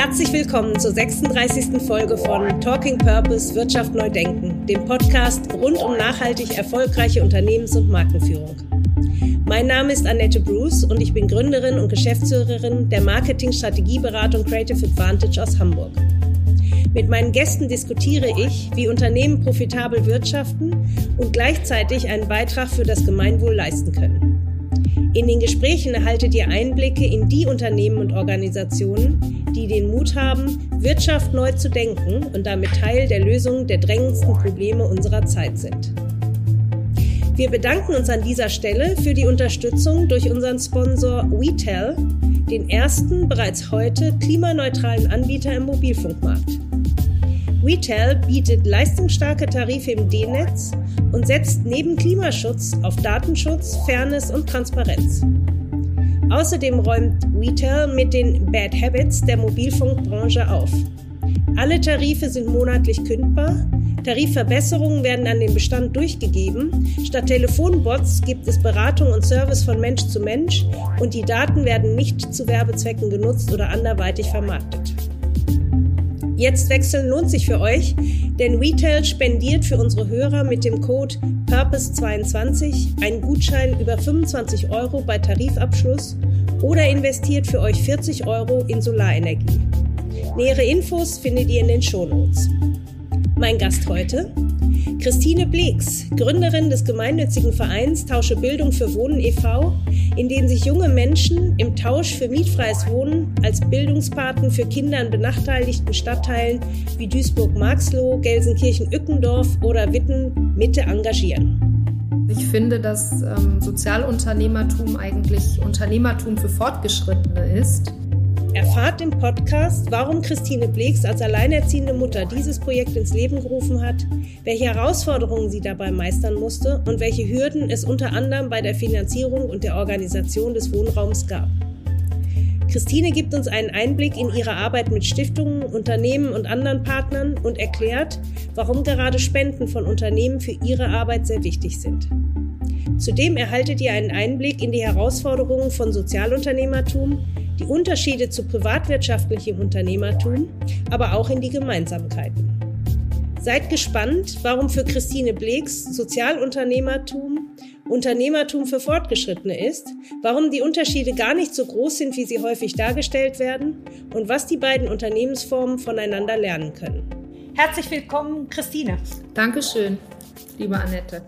Herzlich willkommen zur 36. Folge von Talking Purpose Wirtschaft neu denken, dem Podcast rund um nachhaltig erfolgreiche Unternehmens- und Markenführung. Mein Name ist Annette Bruce und ich bin Gründerin und Geschäftsführerin der Marketing-Strategieberatung Creative Advantage aus Hamburg. Mit meinen Gästen diskutiere ich, wie Unternehmen profitabel wirtschaften und gleichzeitig einen Beitrag für das Gemeinwohl leisten können. In den Gesprächen erhaltet ihr Einblicke in die Unternehmen und Organisationen, die den Mut haben, Wirtschaft neu zu denken und damit Teil der Lösung der drängendsten Probleme unserer Zeit sind. Wir bedanken uns an dieser Stelle für die Unterstützung durch unseren Sponsor WeTel, den ersten bereits heute klimaneutralen Anbieter im Mobilfunkmarkt. WeTel bietet leistungsstarke Tarife im D-Netz und setzt neben Klimaschutz auf Datenschutz, Fairness und Transparenz. Außerdem räumt WeTel mit den Bad Habits der Mobilfunkbranche auf. Alle Tarife sind monatlich kündbar, Tarifverbesserungen werden an den Bestand durchgegeben, statt Telefonbots gibt es Beratung und Service von Mensch zu Mensch und die Daten werden nicht zu Werbezwecken genutzt oder anderweitig vermarktet. Jetzt wechseln lohnt sich für euch, denn Retail spendiert für unsere Hörer mit dem Code Purpose22 einen Gutschein über 25 Euro bei Tarifabschluss oder investiert für euch 40 Euro in Solarenergie. Nähere Infos findet ihr in den Shownotes. Mein Gast heute Christine Bleeks, Gründerin des gemeinnützigen Vereins Tausche Bildung für Wohnen e.V., in dem sich junge Menschen im Tausch für mietfreies Wohnen als Bildungspaten für Kinder in benachteiligten Stadtteilen wie Duisburg-Marxloh, Gelsenkirchen-Ückendorf oder Witten-Mitte engagieren. Ich finde, dass ähm, Sozialunternehmertum eigentlich Unternehmertum für Fortgeschrittene ist. Erfahrt im Podcast, warum Christine Bleeks als alleinerziehende Mutter dieses Projekt ins Leben gerufen hat, welche Herausforderungen sie dabei meistern musste und welche Hürden es unter anderem bei der Finanzierung und der Organisation des Wohnraums gab. Christine gibt uns einen Einblick in ihre Arbeit mit Stiftungen, Unternehmen und anderen Partnern und erklärt, warum gerade Spenden von Unternehmen für ihre Arbeit sehr wichtig sind. Zudem erhaltet ihr einen Einblick in die Herausforderungen von Sozialunternehmertum, die Unterschiede zu privatwirtschaftlichem Unternehmertum, aber auch in die Gemeinsamkeiten. Seid gespannt, warum für Christine Bleeks Sozialunternehmertum Unternehmertum für Fortgeschrittene ist, warum die Unterschiede gar nicht so groß sind, wie sie häufig dargestellt werden und was die beiden Unternehmensformen voneinander lernen können. Herzlich willkommen, Christine. Dankeschön, liebe Annette.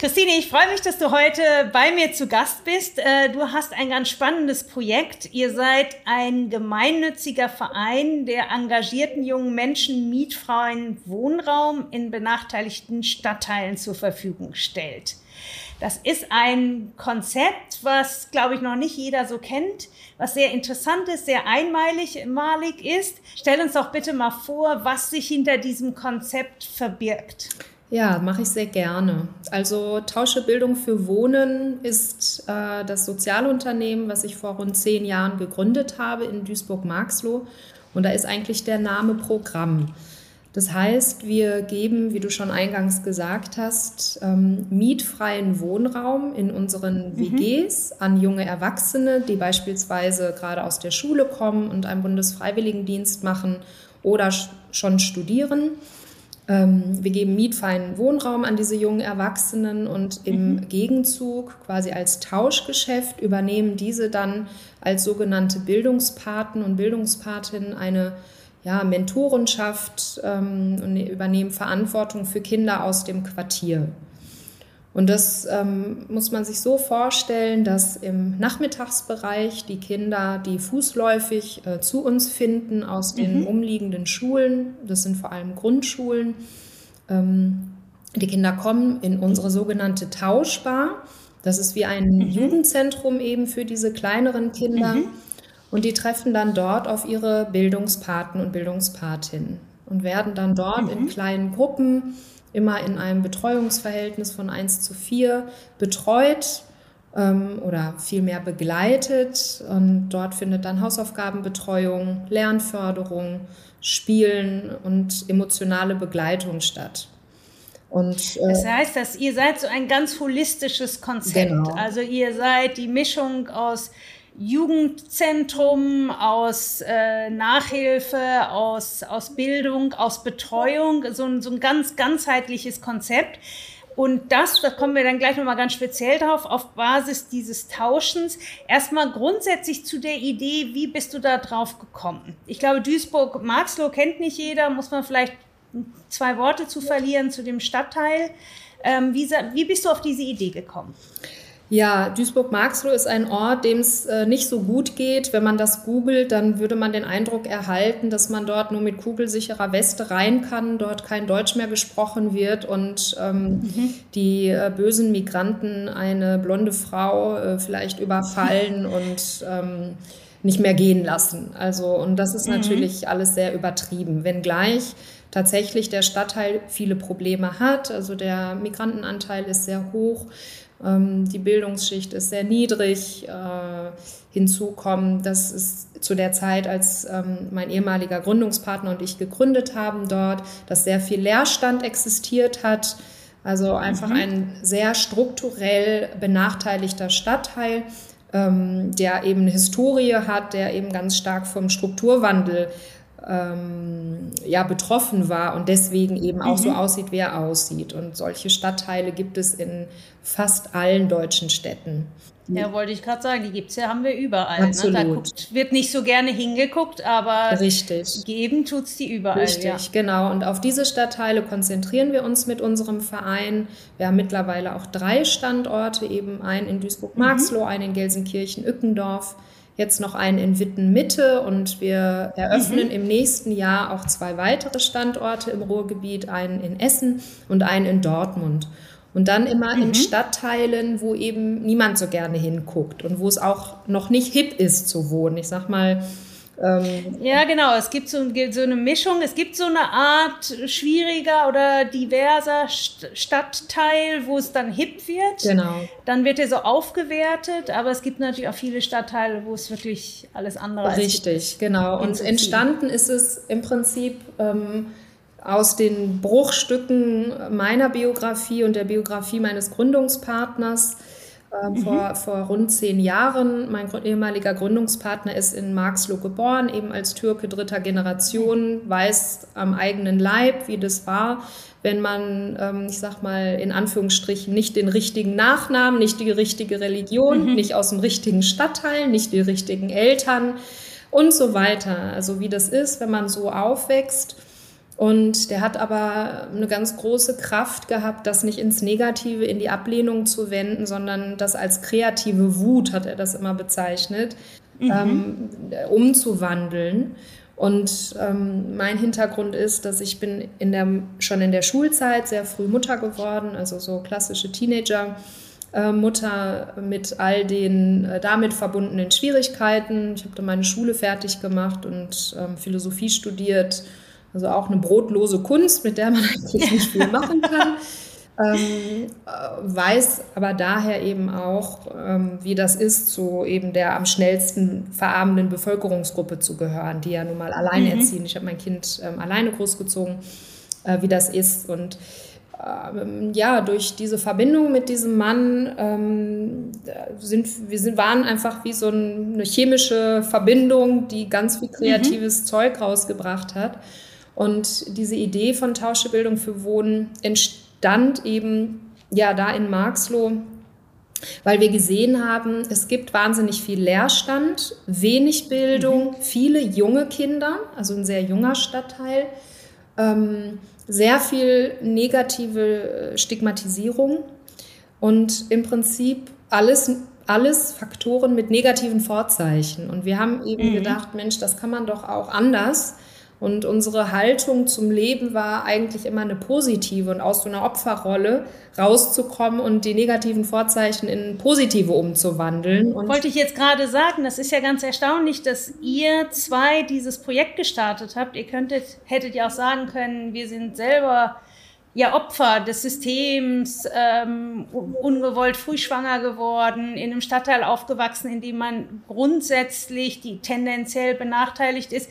Christine, ich freue mich, dass du heute bei mir zu Gast bist. Äh, du hast ein ganz spannendes Projekt. Ihr seid ein gemeinnütziger Verein, der engagierten jungen Menschen mietfreien Wohnraum in benachteiligten Stadtteilen zur Verfügung stellt. Das ist ein Konzept, was, glaube ich, noch nicht jeder so kennt, was sehr interessant ist, sehr einmalig malig ist. Stell uns doch bitte mal vor, was sich hinter diesem Konzept verbirgt. Ja, mache ich sehr gerne. Also Tausche Bildung für Wohnen ist äh, das Sozialunternehmen, was ich vor rund zehn Jahren gegründet habe in Duisburg-Marxloh. Und da ist eigentlich der Name Programm. Das heißt, wir geben, wie du schon eingangs gesagt hast, ähm, mietfreien Wohnraum in unseren mhm. WGs an junge Erwachsene, die beispielsweise gerade aus der Schule kommen und einen Bundesfreiwilligendienst machen oder schon studieren. Ähm, wir geben mietfreien Wohnraum an diese jungen Erwachsenen und im mhm. Gegenzug, quasi als Tauschgeschäft, übernehmen diese dann als sogenannte Bildungspaten und Bildungspatinnen eine ja, Mentorenschaft ähm, und übernehmen Verantwortung für Kinder aus dem Quartier. Und das ähm, muss man sich so vorstellen, dass im Nachmittagsbereich die Kinder, die fußläufig äh, zu uns finden aus den mhm. umliegenden Schulen, das sind vor allem Grundschulen, ähm, die Kinder kommen in unsere sogenannte Tauschbar. Das ist wie ein mhm. Jugendzentrum eben für diese kleineren Kinder. Mhm. Und die treffen dann dort auf ihre Bildungspaten und Bildungspatinnen und werden dann dort in mhm. kleinen Gruppen immer in einem Betreuungsverhältnis von 1 zu 4 betreut ähm, oder vielmehr begleitet. Und dort findet dann Hausaufgabenbetreuung, Lernförderung, Spielen und emotionale Begleitung statt. Und, äh, das heißt, dass ihr seid so ein ganz holistisches Konzept. Genau. Also ihr seid die Mischung aus Jugendzentrum, aus äh, Nachhilfe, aus, aus Bildung, aus Betreuung, so ein, so ein ganz ganzheitliches Konzept. Und das, da kommen wir dann gleich nochmal ganz speziell drauf, auf Basis dieses Tauschens. Erstmal grundsätzlich zu der Idee, wie bist du da drauf gekommen? Ich glaube, Duisburg-Marxloh kennt nicht jeder, muss man vielleicht zwei Worte zu verlieren zu dem Stadtteil. Ähm, wie, wie bist du auf diese Idee gekommen? Ja, Duisburg-Marxloh ist ein Ort, dem es äh, nicht so gut geht. Wenn man das googelt, dann würde man den Eindruck erhalten, dass man dort nur mit kugelsicherer Weste rein kann, dort kein Deutsch mehr gesprochen wird und ähm, mhm. die äh, bösen Migranten eine blonde Frau äh, vielleicht überfallen und ähm, nicht mehr gehen lassen. Also, und das ist mhm. natürlich alles sehr übertrieben, wenngleich tatsächlich der Stadtteil viele Probleme hat. Also der Migrantenanteil ist sehr hoch. Ähm, die Bildungsschicht ist sehr niedrig. Äh, hinzu kommt, dass es zu der Zeit, als ähm, mein ehemaliger Gründungspartner und ich gegründet haben dort, dass sehr viel Leerstand existiert hat. Also einfach mhm. ein sehr strukturell benachteiligter Stadtteil, ähm, der eben eine Historie hat, der eben ganz stark vom Strukturwandel ähm, ja, betroffen war und deswegen eben auch mhm. so aussieht, wie er aussieht. Und solche Stadtteile gibt es in fast allen deutschen Städten. Ja, wollte ich gerade sagen, die gibt es ja, haben wir überall. Absolut. Ne? Da guckt, wird nicht so gerne hingeguckt, aber Richtig. geben tut es die überall. Richtig, ja. genau. Und auf diese Stadtteile konzentrieren wir uns mit unserem Verein. Wir haben mittlerweile auch drei Standorte, eben einen in Duisburg-Marxloh, mhm. einen in Gelsenkirchen-Ückendorf jetzt noch einen in Witten Mitte und wir eröffnen mhm. im nächsten Jahr auch zwei weitere Standorte im Ruhrgebiet, einen in Essen und einen in Dortmund. Und dann immer mhm. in Stadtteilen, wo eben niemand so gerne hinguckt und wo es auch noch nicht hip ist zu wohnen. Ich sag mal, ähm, ja, genau. Es gibt so, so, eine Mischung. Es gibt so eine Art schwieriger oder diverser Stadtteil, wo es dann hip wird. Genau. Dann wird er so aufgewertet. Aber es gibt natürlich auch viele Stadtteile, wo es wirklich alles andere ist. Richtig, genau. Und entstanden ist es im Prinzip ähm, aus den Bruchstücken meiner Biografie und der Biografie meines Gründungspartners äh, mhm. vor, vor rund zehn Jahren. Mein ehemaliger Gründungspartner ist in Marxloh geboren, eben als Türke dritter Generation, weiß am eigenen Leib, wie das war, wenn man, ähm, ich sag mal, in Anführungsstrichen nicht den richtigen Nachnamen, nicht die richtige Religion, mhm. nicht aus dem richtigen Stadtteil, nicht die richtigen Eltern und so weiter. Also wie das ist, wenn man so aufwächst. Und der hat aber eine ganz große Kraft gehabt, das nicht ins Negative, in die Ablehnung zu wenden, sondern das als kreative Wut, hat er das immer bezeichnet, mhm. ähm, umzuwandeln. Und ähm, mein Hintergrund ist, dass ich bin in der, schon in der Schulzeit sehr früh Mutter geworden, also so klassische Teenager. Äh, Mutter mit all den äh, damit verbundenen Schwierigkeiten. Ich habe dann meine Schule fertig gemacht und ähm, Philosophie studiert also auch eine brotlose Kunst, mit der man eigentlich nicht viel machen kann. Ähm, äh, weiß aber daher eben auch, ähm, wie das ist, zu eben der am schnellsten verarmenden Bevölkerungsgruppe zu gehören, die ja nun mal alleinerziehend. Mhm. Ich habe mein Kind ähm, alleine großgezogen, äh, wie das ist. Und ähm, ja, durch diese Verbindung mit diesem Mann ähm, sind wir sind, waren einfach wie so eine chemische Verbindung, die ganz viel mhm. kreatives mhm. Zeug rausgebracht hat. Und diese Idee von Tauschebildung für Wohnen entstand eben ja da in Marxloh, weil wir gesehen haben, es gibt wahnsinnig viel Leerstand, wenig Bildung, mhm. viele junge Kinder, also ein sehr junger Stadtteil, ähm, sehr viel negative Stigmatisierung und im Prinzip alles alles Faktoren mit negativen Vorzeichen. Und wir haben eben mhm. gedacht, Mensch, das kann man doch auch anders. Und unsere Haltung zum Leben war eigentlich immer eine positive und aus so einer Opferrolle rauszukommen und die negativen Vorzeichen in positive umzuwandeln. Und Wollte ich jetzt gerade sagen, das ist ja ganz erstaunlich, dass ihr zwei dieses Projekt gestartet habt. Ihr könntet, hättet ja auch sagen können, wir sind selber ja Opfer des Systems, ähm, ungewollt frühschwanger geworden, in einem Stadtteil aufgewachsen, in dem man grundsätzlich die tendenziell benachteiligt ist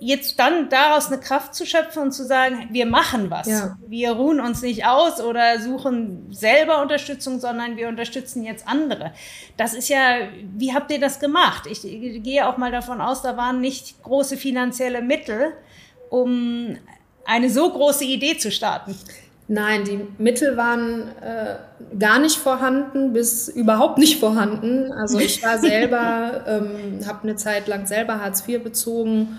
jetzt dann daraus eine Kraft zu schöpfen und zu sagen, wir machen was. Ja. Wir ruhen uns nicht aus oder suchen selber Unterstützung, sondern wir unterstützen jetzt andere. Das ist ja, wie habt ihr das gemacht? Ich, gehe auch mal davon aus, da waren nicht große finanzielle Mittel, um eine so große Idee zu starten. Nein, die Mittel waren äh, gar nicht vorhanden, bis überhaupt nicht vorhanden. Also ich war selber, ähm, habe eine Zeit lang selber Hartz IV bezogen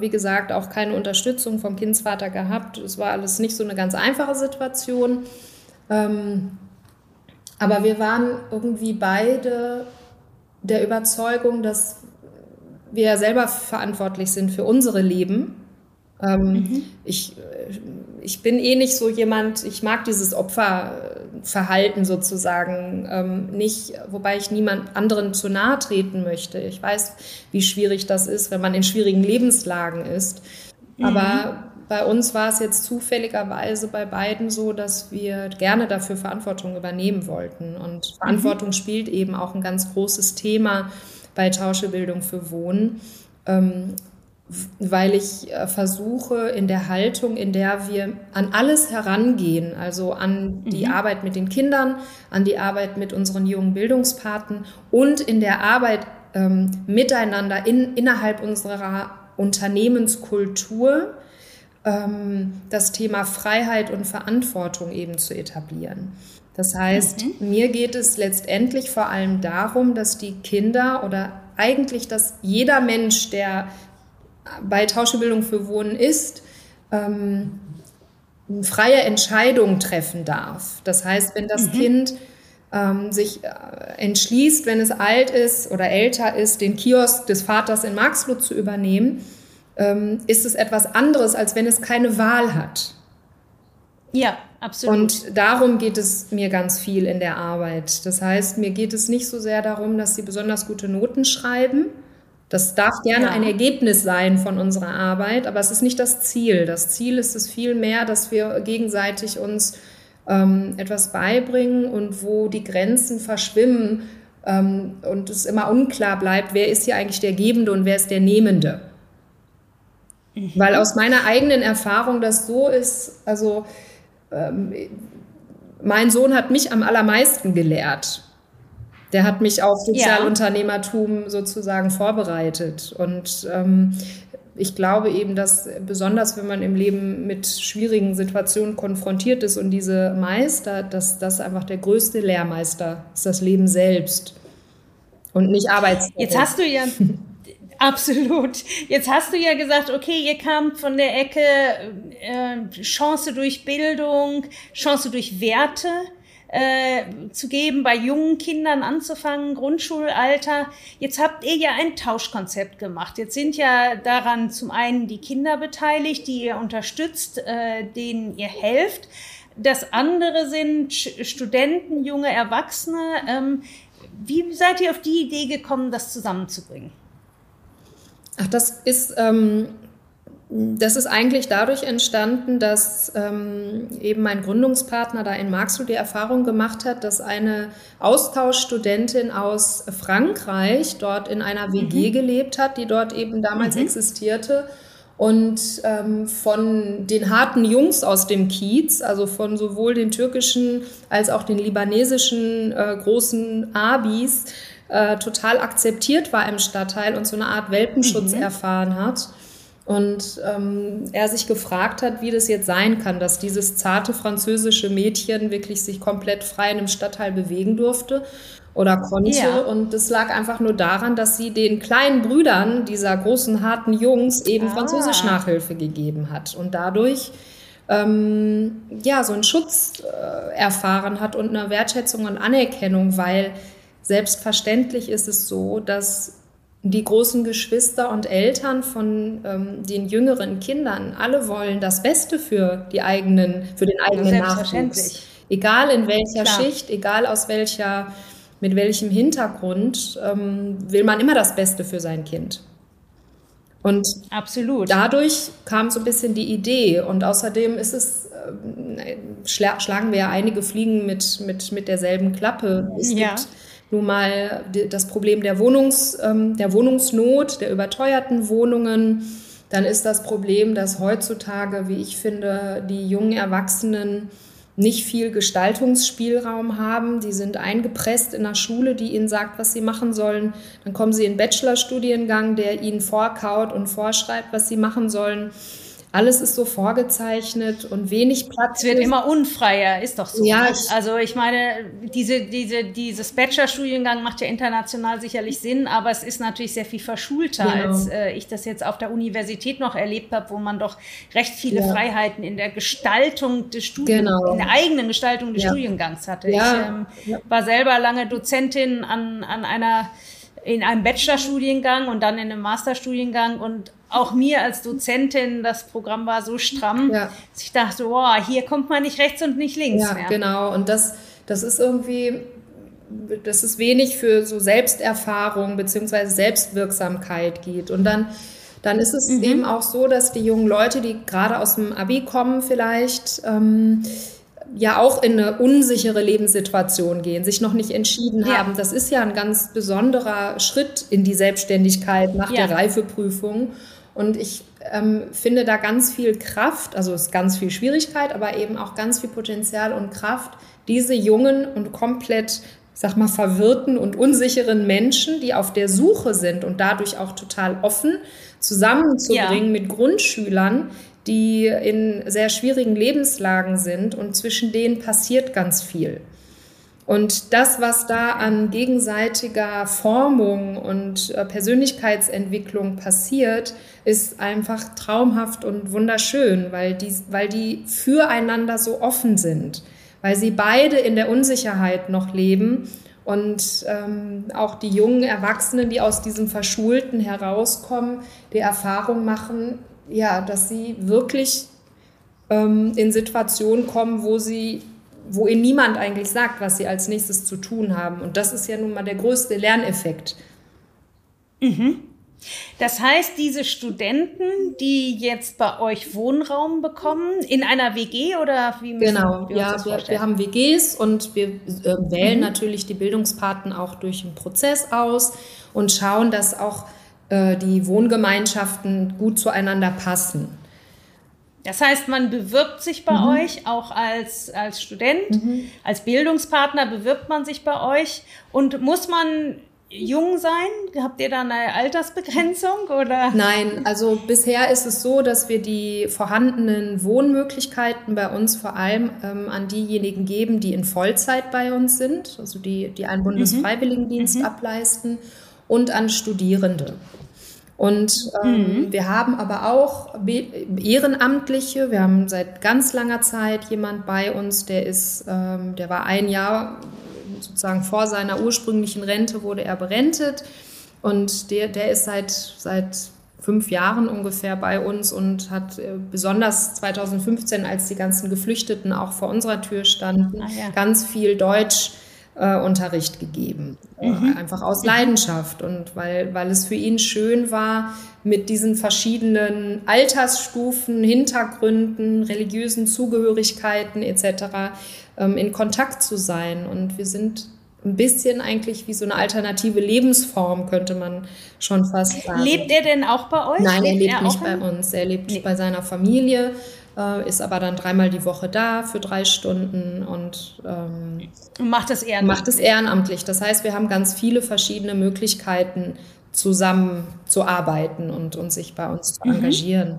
wie gesagt, auch keine Unterstützung vom Kindsvater gehabt. Es war alles nicht so eine ganz einfache Situation. Ähm, aber wir waren irgendwie beide der Überzeugung, dass wir selber verantwortlich sind für unsere Leben. Ähm, mhm. ich, ich bin eh nicht so jemand, ich mag dieses Opferverhalten sozusagen ähm, nicht, wobei ich niemand anderen zu nahe treten möchte. Ich weiß, wie schwierig das ist, wenn man in schwierigen Lebenslagen ist. Mhm. Aber bei uns war es jetzt zufälligerweise bei beiden so, dass wir gerne dafür Verantwortung übernehmen wollten. Und mhm. Verantwortung spielt eben auch ein ganz großes Thema bei Tauschebildung für Wohnen. Ähm, weil ich äh, versuche in der Haltung, in der wir an alles herangehen, also an die mhm. Arbeit mit den Kindern, an die Arbeit mit unseren jungen Bildungspaten und in der Arbeit ähm, miteinander in, innerhalb unserer Unternehmenskultur, ähm, das Thema Freiheit und Verantwortung eben zu etablieren. Das heißt, mhm. mir geht es letztendlich vor allem darum, dass die Kinder oder eigentlich, dass jeder Mensch, der bei Tauschebildung für Wohnen ist, ähm, freie Entscheidungen treffen darf. Das heißt, wenn das mhm. Kind ähm, sich äh, entschließt, wenn es alt ist oder älter ist, den Kiosk des Vaters in Marxloh zu übernehmen, ähm, ist es etwas anderes, als wenn es keine Wahl hat. Ja, absolut. Und darum geht es mir ganz viel in der Arbeit. Das heißt, mir geht es nicht so sehr darum, dass sie besonders gute Noten schreiben, das darf gerne ja. ein Ergebnis sein von unserer Arbeit, aber es ist nicht das Ziel. Das Ziel ist es vielmehr, dass wir gegenseitig uns ähm, etwas beibringen und wo die Grenzen verschwimmen ähm, und es immer unklar bleibt, wer ist hier eigentlich der Gebende und wer ist der Nehmende. Mhm. Weil aus meiner eigenen Erfahrung das so ist, also ähm, mein Sohn hat mich am allermeisten gelehrt. Der hat mich auf Sozialunternehmertum sozusagen vorbereitet. Und ähm, ich glaube eben, dass besonders wenn man im Leben mit schwierigen Situationen konfrontiert ist und diese meistert, dass das einfach der größte Lehrmeister ist, das Leben selbst und nicht Arbeitszeit. Jetzt hast du ja Absolut. Jetzt hast du ja gesagt, okay, ihr kamt von der Ecke äh, Chance durch Bildung, Chance durch Werte äh, zu geben, bei jungen Kindern anzufangen, Grundschulalter. Jetzt habt ihr ja ein Tauschkonzept gemacht. Jetzt sind ja daran zum einen die Kinder beteiligt, die ihr unterstützt, äh, denen ihr helft. Das andere sind Studenten, junge Erwachsene. Ähm, wie seid ihr auf die Idee gekommen, das zusammenzubringen? Ach, das ist ähm, das ist eigentlich dadurch entstanden, dass ähm, eben mein Gründungspartner da in Marxloh die Erfahrung gemacht hat, dass eine Austauschstudentin aus Frankreich dort in einer WG mhm. gelebt hat, die dort eben damals mhm. existierte und ähm, von den harten Jungs aus dem Kiez, also von sowohl den türkischen als auch den libanesischen äh, großen Abis, äh, total akzeptiert war im Stadtteil und so eine Art Welpenschutz mhm. erfahren hat. Und ähm, er sich gefragt hat, wie das jetzt sein kann, dass dieses zarte französische Mädchen wirklich sich komplett frei in einem Stadtteil bewegen durfte oder konnte. Ja. Und das lag einfach nur daran, dass sie den kleinen Brüdern dieser großen, harten Jungs eben ah. Französisch Nachhilfe gegeben hat. Und dadurch ähm, ja, so einen Schutz äh, erfahren hat und eine Wertschätzung und Anerkennung, weil selbstverständlich ist es so, dass die großen Geschwister und Eltern von ähm, den jüngeren Kindern, alle wollen das Beste für die eigenen, für den eigenen Nachwuchs. Egal in welcher Klar. Schicht, egal aus welcher, mit welchem Hintergrund, ähm, will man immer das Beste für sein Kind. Und Absolut. dadurch kam so ein bisschen die Idee. Und außerdem ist es, äh, schlagen wir ja einige Fliegen mit, mit, mit derselben Klappe. Es ja. gibt nun mal das Problem der, Wohnungs, ähm, der Wohnungsnot, der überteuerten Wohnungen. dann ist das Problem, dass heutzutage, wie ich finde, die jungen Erwachsenen nicht viel Gestaltungsspielraum haben. Die sind eingepresst in der Schule, die ihnen sagt, was sie machen sollen. Dann kommen sie in einen Bachelorstudiengang, der ihnen vorkaut und vorschreibt, was sie machen sollen. Alles ist so vorgezeichnet und wenig Platz. Es wird immer unfreier, ist doch so. Ja, ich, also ich meine, diese, diese, dieses Bachelorstudiengang macht ja international sicherlich Sinn, aber es ist natürlich sehr viel verschulter, genau. als äh, ich das jetzt auf der Universität noch erlebt habe, wo man doch recht viele ja. Freiheiten in der Gestaltung des Studiengangs, genau. in der eigenen Gestaltung des ja. Studiengangs hatte. Ich ähm, war selber lange Dozentin an, an einer in einem Bachelorstudiengang und dann in einem Masterstudiengang und auch mir als Dozentin, das Programm war so stramm, ja. dass ich dachte, wow, hier kommt man nicht rechts und nicht links ja, mehr. Genau, und das, das ist irgendwie, das ist wenig für so Selbsterfahrung bzw. Selbstwirksamkeit geht. Und dann, dann ist es mhm. eben auch so, dass die jungen Leute, die gerade aus dem Abi kommen vielleicht, ähm, ja auch in eine unsichere Lebenssituation gehen, sich noch nicht entschieden ja. haben. Das ist ja ein ganz besonderer Schritt in die Selbstständigkeit nach ja. der Reifeprüfung. Und ich ähm, finde da ganz viel Kraft, also es ist ganz viel Schwierigkeit, aber eben auch ganz viel Potenzial und Kraft, diese jungen und komplett, sag mal, verwirrten und unsicheren Menschen, die auf der Suche sind und dadurch auch total offen, zusammenzubringen ja. mit Grundschülern, die in sehr schwierigen Lebenslagen sind und zwischen denen passiert ganz viel. Und das, was da an gegenseitiger Formung und äh, Persönlichkeitsentwicklung passiert, ist einfach traumhaft und wunderschön, weil die, weil die füreinander so offen sind, weil sie beide in der Unsicherheit noch leben und ähm, auch die jungen Erwachsenen, die aus diesem Verschulten herauskommen, die Erfahrung machen, ja, dass sie wirklich ähm, in Situationen kommen, wo sie, wo ihnen niemand eigentlich sagt, was sie als nächstes zu tun haben. Und das ist ja nun mal der größte Lerneffekt. Mhm. Das heißt, diese Studenten, die jetzt bei euch Wohnraum bekommen, in einer WG oder wie müssen genau, wir uns ja, das vorstellen? Wir, wir haben WGs und wir äh, wählen mhm. natürlich die Bildungspaten auch durch einen Prozess aus und schauen, dass auch äh, die Wohngemeinschaften gut zueinander passen. Das heißt, man bewirbt sich bei mhm. euch auch als, als Student, mhm. als Bildungspartner bewirbt man sich bei euch und muss man jung sein? Habt ihr da eine Altersbegrenzung oder? Nein, also bisher ist es so, dass wir die vorhandenen Wohnmöglichkeiten bei uns vor allem ähm, an diejenigen geben, die in Vollzeit bei uns sind, also die, die einen mhm. Bundesfreiwilligendienst mhm. ableisten und an Studierende. Und ähm, mhm. wir haben aber auch Ehrenamtliche. Wir haben seit ganz langer Zeit jemand bei uns, der ist, ähm, der war ein Jahr sozusagen vor seiner ursprünglichen Rente wurde er berentet und der, der ist seit seit fünf Jahren ungefähr bei uns und hat äh, besonders 2015, als die ganzen Geflüchteten auch vor unserer Tür standen, ah, ja. ganz viel Deutsch äh, Unterricht gegeben. Mhm. Einfach aus Leidenschaft und weil, weil es für ihn schön war, mit diesen verschiedenen Altersstufen, Hintergründen, religiösen Zugehörigkeiten etc. Ähm, in Kontakt zu sein. Und wir sind ein bisschen eigentlich wie so eine alternative Lebensform, könnte man schon fast sagen. Lebt er denn auch bei euch? Nein, lebt er lebt nicht bei uns. Er lebt nee. bei seiner Familie äh, ist aber dann dreimal die Woche da für drei Stunden und ähm, macht es ehrenamtlich. Macht es ehrenamtlich. Das heißt, wir haben ganz viele verschiedene Möglichkeiten, zusammen zu arbeiten und, und sich bei uns zu mhm. engagieren. Mhm.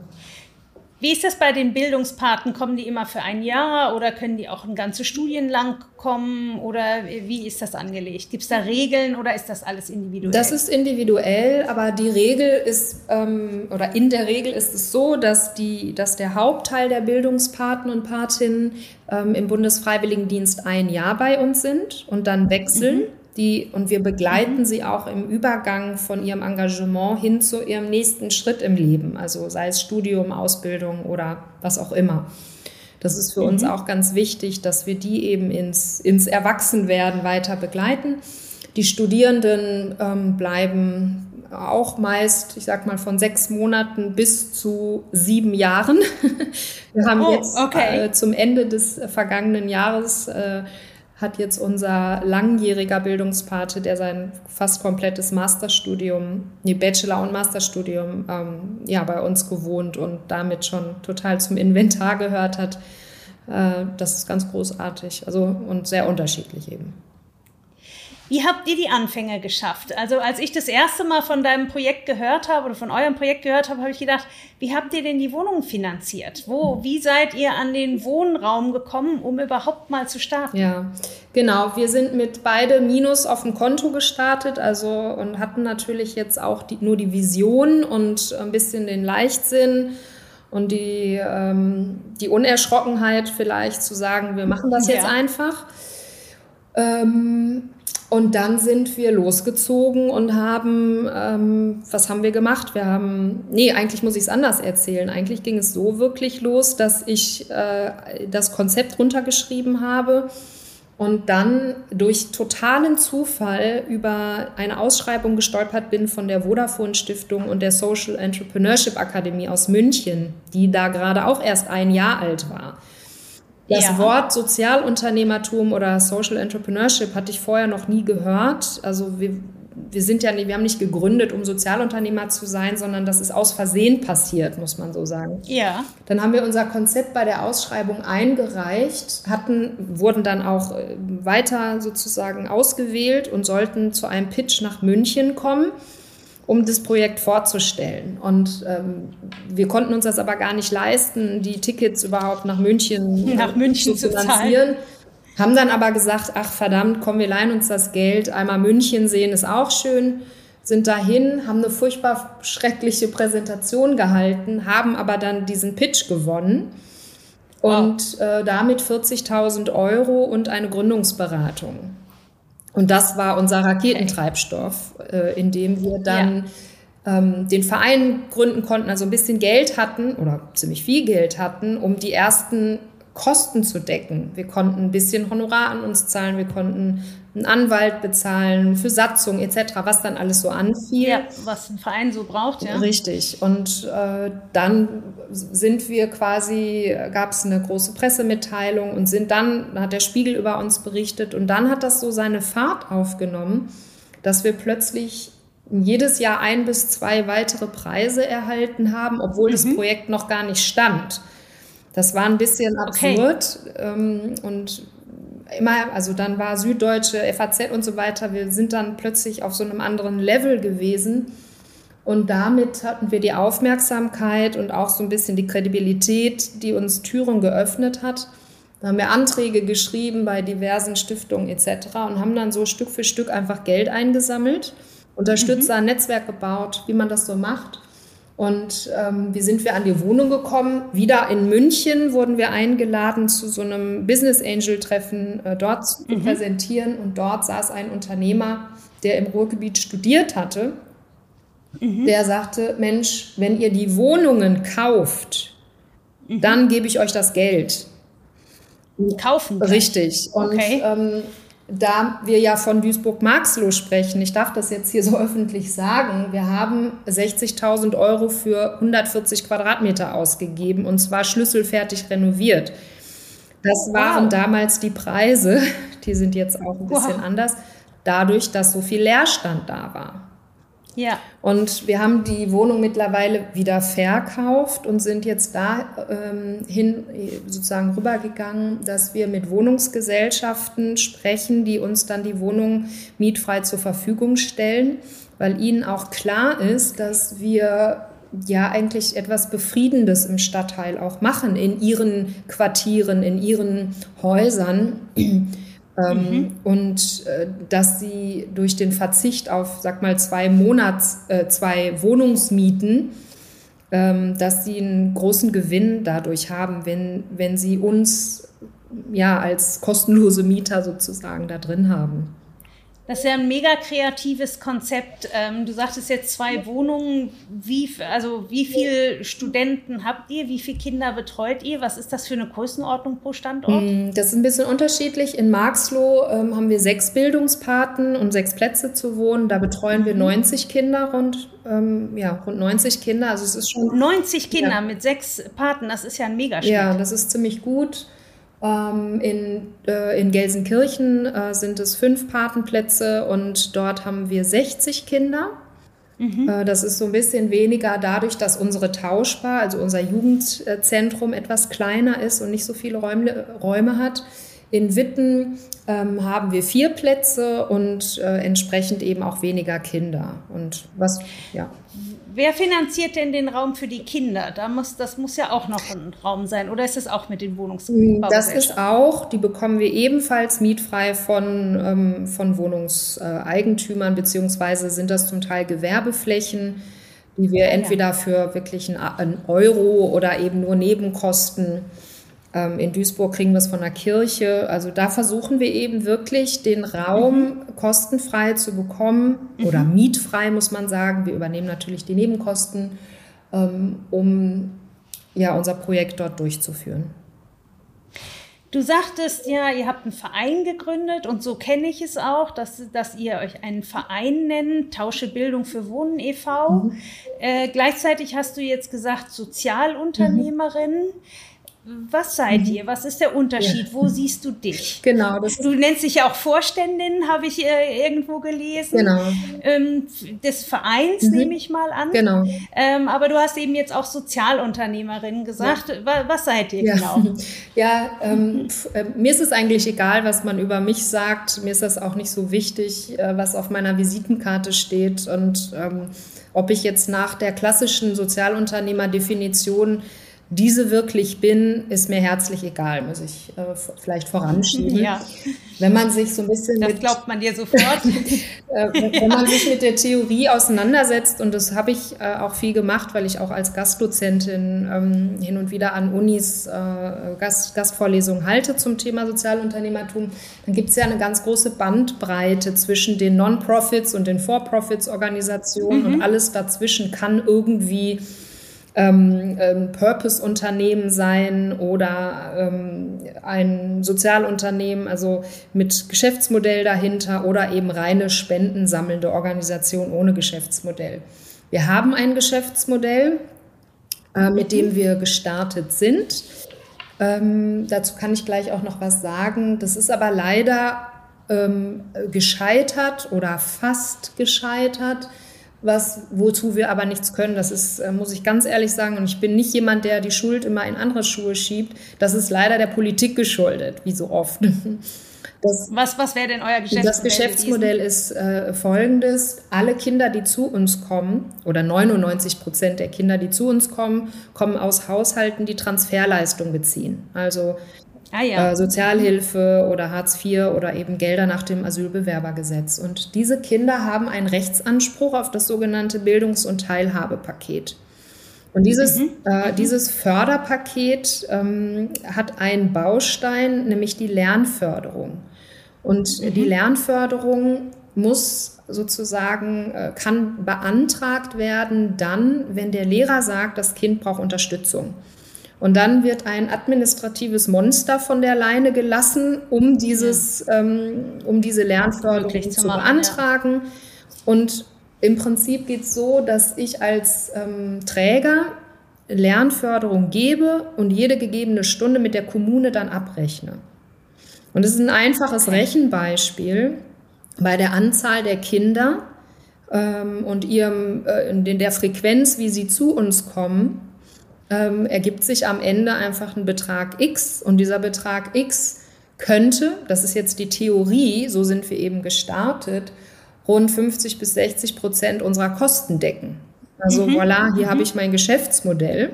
Wie ist das bei den Bildungspaten? Kommen die immer für ein Jahr oder können die auch ein ganzes Studien lang kommen oder wie ist das angelegt? Gibt es da Regeln oder ist das alles individuell? Das ist individuell, aber die Regel ist ähm, oder in der Regel ist es so, dass, die, dass der Hauptteil der Bildungspaten und Patinnen ähm, im Bundesfreiwilligendienst ein Jahr bei uns sind und dann wechseln. Mhm. Die, und wir begleiten mhm. sie auch im Übergang von ihrem Engagement hin zu ihrem nächsten Schritt im Leben, also sei es Studium, Ausbildung oder was auch immer. Das ist für mhm. uns auch ganz wichtig, dass wir die eben ins, ins Erwachsenwerden weiter begleiten. Die Studierenden ähm, bleiben auch meist, ich sag mal, von sechs Monaten bis zu sieben Jahren. Wir haben oh, jetzt okay. äh, zum Ende des vergangenen Jahres äh, hat jetzt unser langjähriger Bildungspate, der sein fast komplettes Masterstudium, nee, Bachelor- und Masterstudium ähm, ja, bei uns gewohnt und damit schon total zum Inventar gehört hat. Äh, das ist ganz großartig also, und sehr unterschiedlich eben. Wie habt ihr die Anfänge geschafft? Also als ich das erste Mal von deinem Projekt gehört habe oder von eurem Projekt gehört habe, habe ich gedacht, wie habt ihr denn die Wohnungen finanziert? Wo, wie seid ihr an den Wohnraum gekommen, um überhaupt mal zu starten? Ja, genau. Wir sind mit beide Minus auf dem Konto gestartet, also und hatten natürlich jetzt auch die, nur die Vision und ein bisschen den Leichtsinn und die, ähm, die Unerschrockenheit vielleicht zu sagen, wir machen das ja. jetzt einfach. Ähm, und dann sind wir losgezogen und haben, ähm, was haben wir gemacht? Wir haben, nee, eigentlich muss ich es anders erzählen. Eigentlich ging es so wirklich los, dass ich äh, das Konzept runtergeschrieben habe und dann durch totalen Zufall über eine Ausschreibung gestolpert bin von der Vodafone Stiftung und der Social Entrepreneurship Akademie aus München, die da gerade auch erst ein Jahr alt war. Das ja. Wort Sozialunternehmertum oder Social Entrepreneurship hatte ich vorher noch nie gehört. Also wir, wir sind ja wir haben nicht gegründet, um Sozialunternehmer zu sein, sondern das ist aus Versehen passiert, muss man so sagen. Ja. Dann haben wir unser Konzept bei der Ausschreibung eingereicht, hatten, wurden dann auch äh, weiter sozusagen ausgewählt und sollten zu einem Pitch nach München kommen um das Projekt vorzustellen. Und ähm, wir konnten uns das aber gar nicht leisten, die Tickets überhaupt nach München, nach München zu, finanzieren. Zu Haben dann aber gesagt, ach verdammt, komm, wir leihen uns das Geld. Einmal München sehen ist auch schön. Sind dahin, haben eine furchtbar schreckliche Präsentation gehalten, haben aber dann diesen Pitch gewonnen. Und wow. äh, damit 40.000 Euro und eine Gründungsberatung. Und das war unser Raketentreibstoff, äh, in dem wir dann ja. ähm, den Verein gründen konnten, also ein bisschen Geld hatten oder ziemlich viel Geld hatten, um die ersten Kosten zu decken. Wir konnten ein bisschen Honorar an uns zahlen, wir konnten einen Anwalt bezahlen für Satzung etc., was dann alles so anfiel. Ja, was ein Verein so braucht, ja. Richtig. Und äh, dann sind wir quasi, gab es eine große Pressemitteilung und sind dann, hat der Spiegel über uns berichtet und dann hat das so seine Fahrt aufgenommen, dass wir plötzlich jedes Jahr ein bis zwei weitere Preise erhalten haben, obwohl mhm. das Projekt noch gar nicht stand. Das war ein bisschen absurd. Okay. Ähm, und immer, also dann war Süddeutsche, FAZ und so weiter, wir sind dann plötzlich auf so einem anderen Level gewesen. Und damit hatten wir die Aufmerksamkeit und auch so ein bisschen die Kredibilität, die uns Türen geöffnet hat. Da haben wir Anträge geschrieben bei diversen Stiftungen etc. und haben dann so Stück für Stück einfach Geld eingesammelt, Unterstützer, mhm. Netzwerk gebaut, wie man das so macht. Und ähm, wie sind wir an die Wohnung gekommen? Wieder in München wurden wir eingeladen zu so einem Business Angel Treffen äh, dort zu mhm. präsentieren. Und dort saß ein Unternehmer, der im Ruhrgebiet studiert hatte. Mhm. Der sagte, Mensch, wenn ihr die Wohnungen kauft, mhm. dann gebe ich euch das Geld. Kaufen. Richtig. Und okay. ähm, da wir ja von Duisburg-Marxloh sprechen, ich darf das jetzt hier so öffentlich sagen, wir haben 60.000 Euro für 140 Quadratmeter ausgegeben und zwar schlüsselfertig renoviert. Das waren wow. damals die Preise, die sind jetzt auch ein bisschen wow. anders, dadurch, dass so viel Leerstand da war. Ja. Und wir haben die Wohnung mittlerweile wieder verkauft und sind jetzt dahin ähm, sozusagen rübergegangen, dass wir mit Wohnungsgesellschaften sprechen, die uns dann die Wohnung mietfrei zur Verfügung stellen, weil ihnen auch klar ist, dass wir ja eigentlich etwas Befriedendes im Stadtteil auch machen, in ihren Quartieren, in ihren Häusern. Ähm, mhm. Und äh, dass sie durch den Verzicht auf, sag mal, zwei Monats, äh, zwei Wohnungsmieten, ähm, dass sie einen großen Gewinn dadurch haben, wenn, wenn sie uns ja als kostenlose Mieter sozusagen da drin haben. Das ist ja ein mega kreatives Konzept. Ähm, du sagtest jetzt zwei Wohnungen. Wie, also wie viele Studenten habt ihr? Wie viele Kinder betreut ihr? Was ist das für eine Größenordnung pro Standort? Hm, das ist ein bisschen unterschiedlich. In Marxloh ähm, haben wir sechs Bildungspaten und sechs Plätze zu wohnen. Da betreuen wir 90 mhm. Kinder, rund, ähm, ja, rund 90 Kinder. Also es ist schon 90 Kinder ja. mit sechs Paten. Das ist ja ein Megaschnitt. Ja, das ist ziemlich gut. Ähm, in, äh, in Gelsenkirchen äh, sind es fünf Patenplätze und dort haben wir 60 Kinder. Mhm. Äh, das ist so ein bisschen weniger dadurch, dass unsere Tauschbar, also unser Jugendzentrum, etwas kleiner ist und nicht so viele Räume, Räume hat. In Witten ähm, haben wir vier Plätze und äh, entsprechend eben auch weniger Kinder. Und was, ja. Wer finanziert denn den Raum für die Kinder? Da muss, das muss ja auch noch ein Raum sein. Oder ist das auch mit den Wohnungsbaugesellschaften? Das ist auch, die bekommen wir ebenfalls mietfrei von, ähm, von Wohnungseigentümern, beziehungsweise sind das zum Teil Gewerbeflächen, die wir ah, entweder für wirklich einen Euro oder eben nur Nebenkosten in Duisburg kriegen wir es von der Kirche. Also da versuchen wir eben wirklich den Raum mhm. kostenfrei zu bekommen mhm. oder mietfrei, muss man sagen. Wir übernehmen natürlich die Nebenkosten, ähm, um ja, unser Projekt dort durchzuführen. Du sagtest ja, ihr habt einen Verein gegründet und so kenne ich es auch, dass, dass ihr euch einen Verein nennt, Tausche Bildung für Wohnen e.V. Mhm. Äh, gleichzeitig hast du jetzt gesagt Sozialunternehmerin. Mhm. Was seid mhm. ihr? Was ist der Unterschied? Ja. Wo siehst du dich? Genau. du nennst dich ja auch Vorständin, habe ich äh, irgendwo gelesen. Genau. Ähm, des Vereins mhm. nehme ich mal an. Genau. Ähm, aber du hast eben jetzt auch Sozialunternehmerin gesagt. Ja. Was seid ihr ja. genau? Ja, ähm, äh, mir ist es eigentlich egal, was man über mich sagt. Mir ist das auch nicht so wichtig, äh, was auf meiner Visitenkarte steht und ähm, ob ich jetzt nach der klassischen Sozialunternehmerdefinition definition diese wirklich bin, ist mir herzlich egal, muss ich äh, vielleicht voranschieben. Ja. Wenn man sich so ein bisschen. Das mit, glaubt man dir sofort. äh, wenn ja. man sich mit der Theorie auseinandersetzt, und das habe ich äh, auch viel gemacht, weil ich auch als Gastdozentin ähm, hin und wieder an Unis äh, Gast, Gastvorlesungen halte zum Thema Sozialunternehmertum, dann gibt es ja eine ganz große Bandbreite zwischen den Non-Profits und den For-Profits-Organisationen mhm. und alles dazwischen kann irgendwie ähm, ähm, Purpose-Unternehmen sein oder ähm, ein Sozialunternehmen, also mit Geschäftsmodell dahinter oder eben reine spendensammelnde Organisation ohne Geschäftsmodell. Wir haben ein Geschäftsmodell, äh, mit dem wir gestartet sind. Ähm, dazu kann ich gleich auch noch was sagen. Das ist aber leider ähm, gescheitert oder fast gescheitert was, wozu wir aber nichts können. Das ist, äh, muss ich ganz ehrlich sagen, und ich bin nicht jemand, der die Schuld immer in andere Schuhe schiebt. Das ist leider der Politik geschuldet, wie so oft. Das, was was wäre denn euer Geschäftsmodell? Das Geschäftsmodell ist äh, folgendes. Alle Kinder, die zu uns kommen, oder 99 Prozent der Kinder, die zu uns kommen, kommen aus Haushalten, die Transferleistung beziehen. Also ah, ja. äh, Sozialhilfe oder Hartz IV oder eben Gelder nach dem Asylbewerbergesetz. Und diese Kinder haben einen Rechtsanspruch auf das sogenannte Bildungs- und Teilhabepaket. Und dieses, mhm. äh, dieses Förderpaket ähm, hat einen Baustein, nämlich die Lernförderung. Und mhm. die Lernförderung muss sozusagen, äh, kann beantragt werden dann, wenn der Lehrer sagt, das Kind braucht Unterstützung. Und dann wird ein administratives Monster von der Leine gelassen, um, dieses, ja. ähm, um diese Lernförderung zu, machen, beantragen. Ja. Und im Prinzip geht es so, dass ich als ähm, Träger Lernförderung gebe und jede gegebene Stunde mit der Kommune dann abrechne. Und es ist ein einfaches Rechenbeispiel bei der Anzahl der Kinder ähm, und ihrem, äh, in der Frequenz, wie sie zu uns kommen ähm, ergibt sich am Ende einfach ein Betrag X und dieser Betrag X könnte, das ist jetzt die Theorie, so sind wir eben gestartet, rund 50 bis 60 Prozent unserer Kosten decken. Also mhm. voilà, hier mhm. habe ich mein Geschäftsmodell.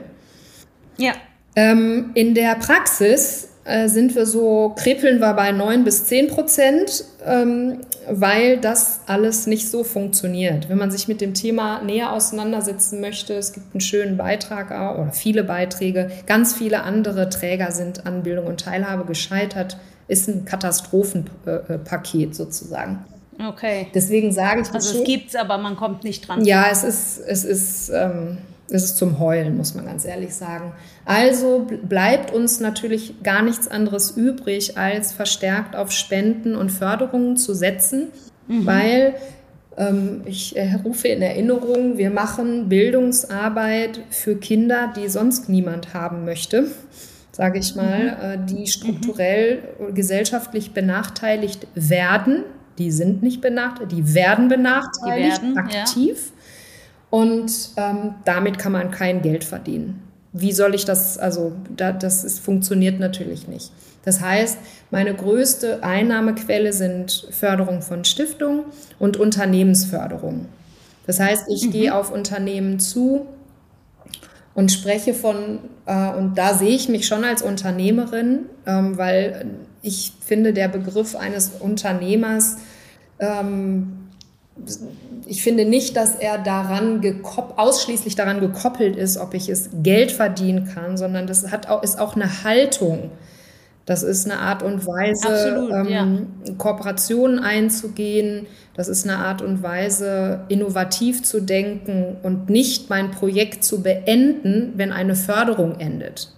Ja. Ähm, in der Praxis äh, sind wir so, krepeln wir bei 9 bis 10 Prozent, ähm, weil das alles nicht so funktioniert. Wenn man sich mit dem Thema näher auseinandersetzen möchte, es gibt einen schönen Beitrag oder viele Beiträge, ganz viele andere Träger sind an Bildung und Teilhabe gescheitert, ist ein Katastrophenpaket sozusagen. Okay. Deswegen sage ich Also es gibt es, aber man kommt nicht dran. Ja, es ist, es ist ähm, es ist zum Heulen, muss man ganz ehrlich sagen. Also bleibt uns natürlich gar nichts anderes übrig, als verstärkt auf Spenden und Förderungen zu setzen, mhm. weil ähm, ich äh, rufe in Erinnerung, wir machen Bildungsarbeit für Kinder, die sonst niemand haben möchte. sage ich mal, mhm. äh, die strukturell mhm. gesellschaftlich benachteiligt werden. Die sind nicht benachteiligt, die werden benachteiligt, die werden, aktiv. Ja. Und ähm, damit kann man kein Geld verdienen. Wie soll ich das, also da, das ist, funktioniert natürlich nicht. Das heißt, meine größte Einnahmequelle sind Förderung von Stiftungen und Unternehmensförderung. Das heißt, ich mhm. gehe auf Unternehmen zu und spreche von, äh, und da sehe ich mich schon als Unternehmerin, ähm, weil ich finde, der Begriff eines Unternehmers, ähm, ich finde nicht, dass er daran ausschließlich daran gekoppelt ist, ob ich es Geld verdienen kann, sondern das hat auch, ist auch eine Haltung. Das ist eine Art und Weise, Absolut, ähm, ja. Kooperationen einzugehen. Das ist eine Art und Weise, innovativ zu denken und nicht mein Projekt zu beenden, wenn eine Förderung endet.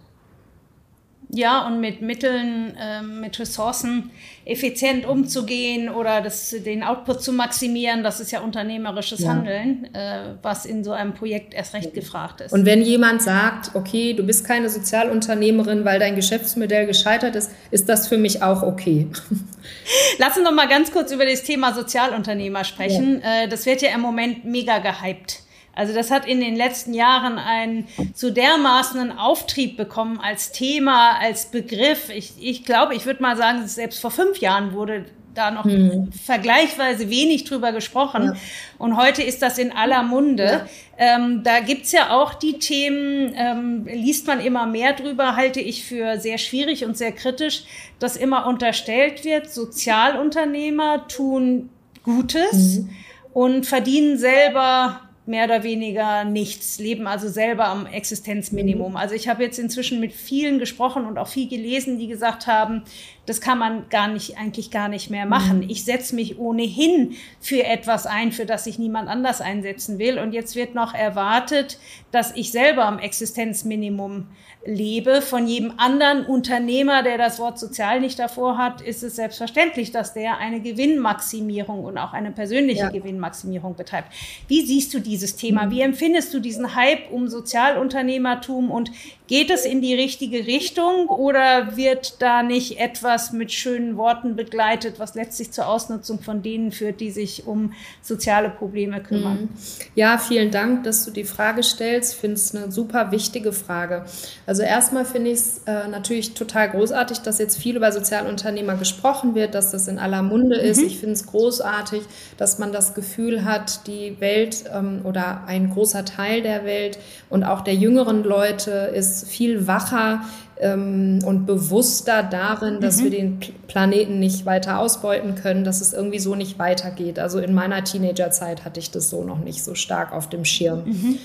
Ja, und mit Mitteln, äh, mit Ressourcen effizient umzugehen oder das, den Output zu maximieren, das ist ja unternehmerisches ja. Handeln, äh, was in so einem Projekt erst recht gefragt ist. Und wenn jemand sagt, okay, du bist keine Sozialunternehmerin, weil dein Geschäftsmodell gescheitert ist, ist das für mich auch okay. Lass uns noch mal ganz kurz über das Thema Sozialunternehmer sprechen. Ja. Äh, das wird ja im Moment mega gehypt. Also das hat in den letzten Jahren einen so dermaßenen Auftrieb bekommen als Thema, als Begriff. Ich, ich glaube, ich würde mal sagen, selbst vor fünf Jahren wurde da noch hm. vergleichsweise wenig drüber gesprochen. Ja. Und heute ist das in aller Munde. Ja. Ähm, da gibt's ja auch die Themen, ähm, liest man immer mehr drüber, halte ich für sehr schwierig und sehr kritisch, dass immer unterstellt wird, Sozialunternehmer tun Gutes mhm. und verdienen selber mehr oder weniger nichts, leben also selber am Existenzminimum. Mhm. Also ich habe jetzt inzwischen mit vielen gesprochen und auch viel gelesen, die gesagt haben, das kann man gar nicht, eigentlich gar nicht mehr machen. Mhm. Ich setze mich ohnehin für etwas ein, für das sich niemand anders einsetzen will. Und jetzt wird noch erwartet, dass ich selber am Existenzminimum lebe. Von jedem anderen Unternehmer, der das Wort sozial nicht davor hat, ist es selbstverständlich, dass der eine Gewinnmaximierung und auch eine persönliche ja. Gewinnmaximierung betreibt. Wie siehst du dieses Thema? Wie empfindest du diesen Hype um Sozialunternehmertum und geht es in die richtige Richtung oder wird da nicht etwas mit schönen Worten begleitet, was letztlich zur Ausnutzung von denen führt, die sich um soziale Probleme kümmern? Mhm. Ja, vielen Dank, dass du die Frage stellst. Ich finde es eine super wichtige Frage. Also erstmal finde ich es äh, natürlich total großartig, dass jetzt viel über Sozialunternehmer gesprochen wird, dass das in aller Munde ist. Mhm. Ich finde es großartig, dass man das Gefühl hat, die Welt ähm, oder ein großer Teil der Welt und auch der jüngeren Leute ist viel wacher ähm, und bewusster darin, dass mhm. wir den Planeten nicht weiter ausbeuten können, dass es irgendwie so nicht weitergeht. Also in meiner Teenagerzeit hatte ich das so noch nicht so stark auf dem Schirm. Mhm.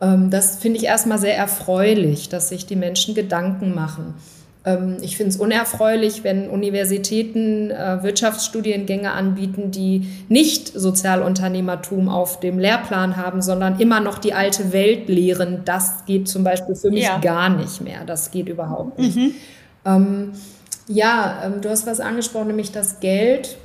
Ähm, das finde ich erstmal sehr erfreulich, dass sich die Menschen Gedanken machen. Ähm, ich finde es unerfreulich, wenn Universitäten äh, Wirtschaftsstudiengänge anbieten, die nicht Sozialunternehmertum auf dem Lehrplan haben, sondern immer noch die alte Welt lehren. Das geht zum Beispiel für mich ja. gar nicht mehr. Das geht überhaupt nicht. Mhm. Ähm, ja, ähm, du hast was angesprochen, nämlich das Geld.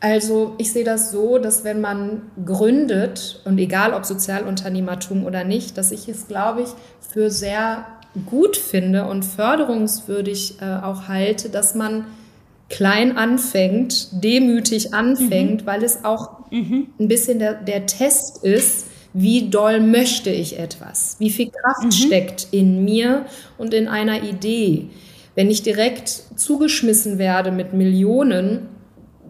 Also ich sehe das so, dass wenn man gründet, und egal ob Sozialunternehmertum oder nicht, dass ich es, glaube ich, für sehr gut finde und förderungswürdig äh, auch halte, dass man klein anfängt, demütig anfängt, mhm. weil es auch mhm. ein bisschen der, der Test ist, wie doll möchte ich etwas? Wie viel Kraft mhm. steckt in mir und in einer Idee? Wenn ich direkt zugeschmissen werde mit Millionen,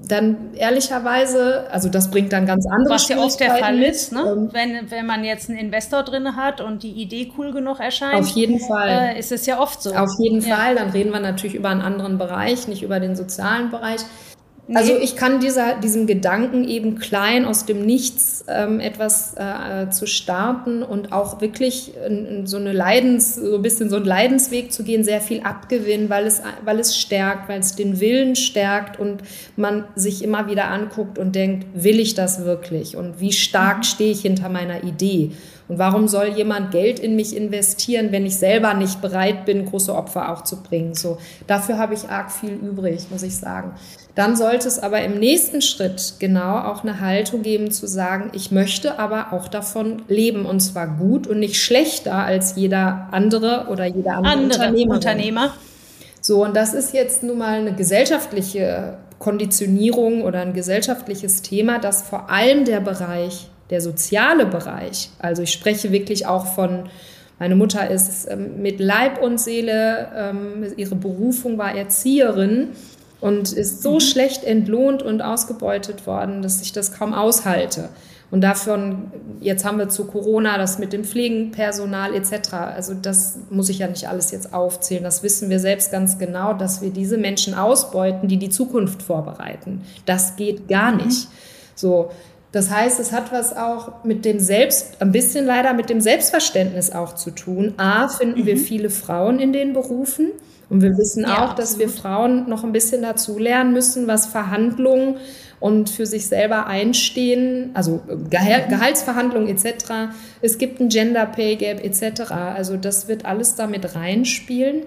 dann ehrlicherweise, also das bringt dann ganz andere Was ja oft der Fall ist, ne? Ähm, wenn, wenn man jetzt einen Investor drin hat und die Idee cool genug erscheint. Auf jeden Fall. Äh, ist es ja oft so. Auf jeden ja. Fall. Dann reden wir natürlich über einen anderen Bereich, nicht über den sozialen Bereich. Also ich kann dieser, diesem Gedanken eben klein aus dem Nichts ähm, etwas äh, zu starten und auch wirklich in, in so eine Leidens, so ein bisschen so einen Leidensweg zu gehen, sehr viel abgewinnen, weil es, weil es stärkt, weil es den Willen stärkt und man sich immer wieder anguckt und denkt, will ich das wirklich und wie stark mhm. stehe ich hinter meiner Idee? Und warum soll jemand Geld in mich investieren, wenn ich selber nicht bereit bin, große Opfer auch zu bringen? So, dafür habe ich arg viel übrig, muss ich sagen. Dann sollte es aber im nächsten Schritt genau auch eine Haltung geben, zu sagen, ich möchte aber auch davon leben und zwar gut und nicht schlechter als jeder andere oder jeder andere, andere Unternehmer. So, und das ist jetzt nun mal eine gesellschaftliche Konditionierung oder ein gesellschaftliches Thema, dass vor allem der Bereich, der soziale Bereich, also ich spreche wirklich auch von, meine Mutter ist ähm, mit Leib und Seele, ähm, ihre Berufung war Erzieherin und ist so mhm. schlecht entlohnt und ausgebeutet worden, dass ich das kaum aushalte. Und davon, jetzt haben wir zu Corona das mit dem Pflegenpersonal etc. Also das muss ich ja nicht alles jetzt aufzählen. Das wissen wir selbst ganz genau, dass wir diese Menschen ausbeuten, die die Zukunft vorbereiten. Das geht gar mhm. nicht. So. Das heißt, es hat was auch mit dem Selbst, ein bisschen leider mit dem Selbstverständnis auch zu tun. A, finden mhm. wir viele Frauen in den Berufen. Und wir wissen ja, auch, dass wir Frauen noch ein bisschen dazu lernen müssen, was Verhandlungen und für sich selber einstehen, also Gehal mhm. Gehaltsverhandlungen etc. Es gibt ein Gender Pay Gap etc. Also das wird alles damit reinspielen.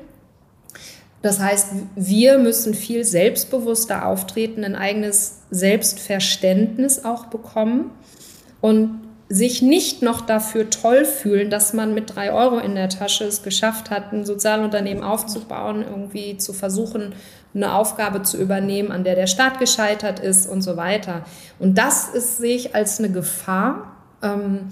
Das heißt, wir müssen viel selbstbewusster auftreten, ein eigenes Selbstverständnis auch bekommen und sich nicht noch dafür toll fühlen, dass man mit drei Euro in der Tasche es geschafft hat, ein Sozialunternehmen aufzubauen, irgendwie zu versuchen, eine Aufgabe zu übernehmen, an der der Staat gescheitert ist und so weiter. Und das ist, sehe ich als eine Gefahr. Ähm,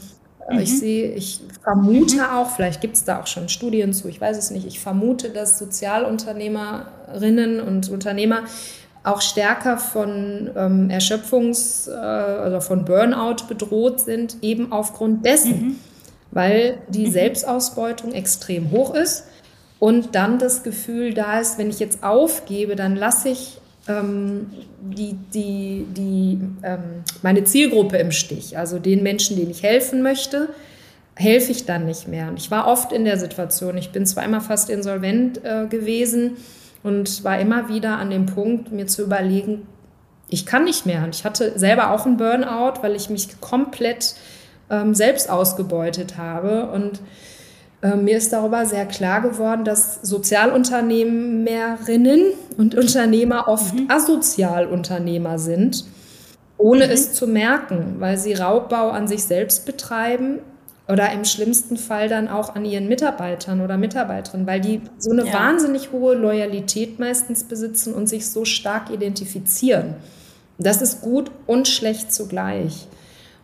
mhm. Ich sehe, ich vermute mhm. auch, vielleicht gibt es da auch schon Studien zu, ich weiß es nicht, ich vermute, dass Sozialunternehmerinnen und Unternehmer auch stärker von ähm, Erschöpfungs- äh, oder von Burnout bedroht sind, eben aufgrund dessen, mhm. weil die mhm. Selbstausbeutung extrem hoch ist und dann das Gefühl da ist, wenn ich jetzt aufgebe, dann lasse ich ähm, die, die, die, ähm, meine Zielgruppe im Stich, also den Menschen, denen ich helfen möchte, helfe ich dann nicht mehr. Und ich war oft in der Situation, ich bin zweimal fast insolvent äh, gewesen und war immer wieder an dem Punkt, mir zu überlegen, ich kann nicht mehr. Und ich hatte selber auch einen Burnout, weil ich mich komplett ähm, selbst ausgebeutet habe. Und äh, mir ist darüber sehr klar geworden, dass Sozialunternehmerinnen und Unternehmer oft mhm. Asozialunternehmer sind, ohne mhm. es zu merken, weil sie Raubbau an sich selbst betreiben, oder im schlimmsten Fall dann auch an ihren Mitarbeitern oder Mitarbeiterinnen, weil die so eine ja. wahnsinnig hohe Loyalität meistens besitzen und sich so stark identifizieren. Das ist gut und schlecht zugleich.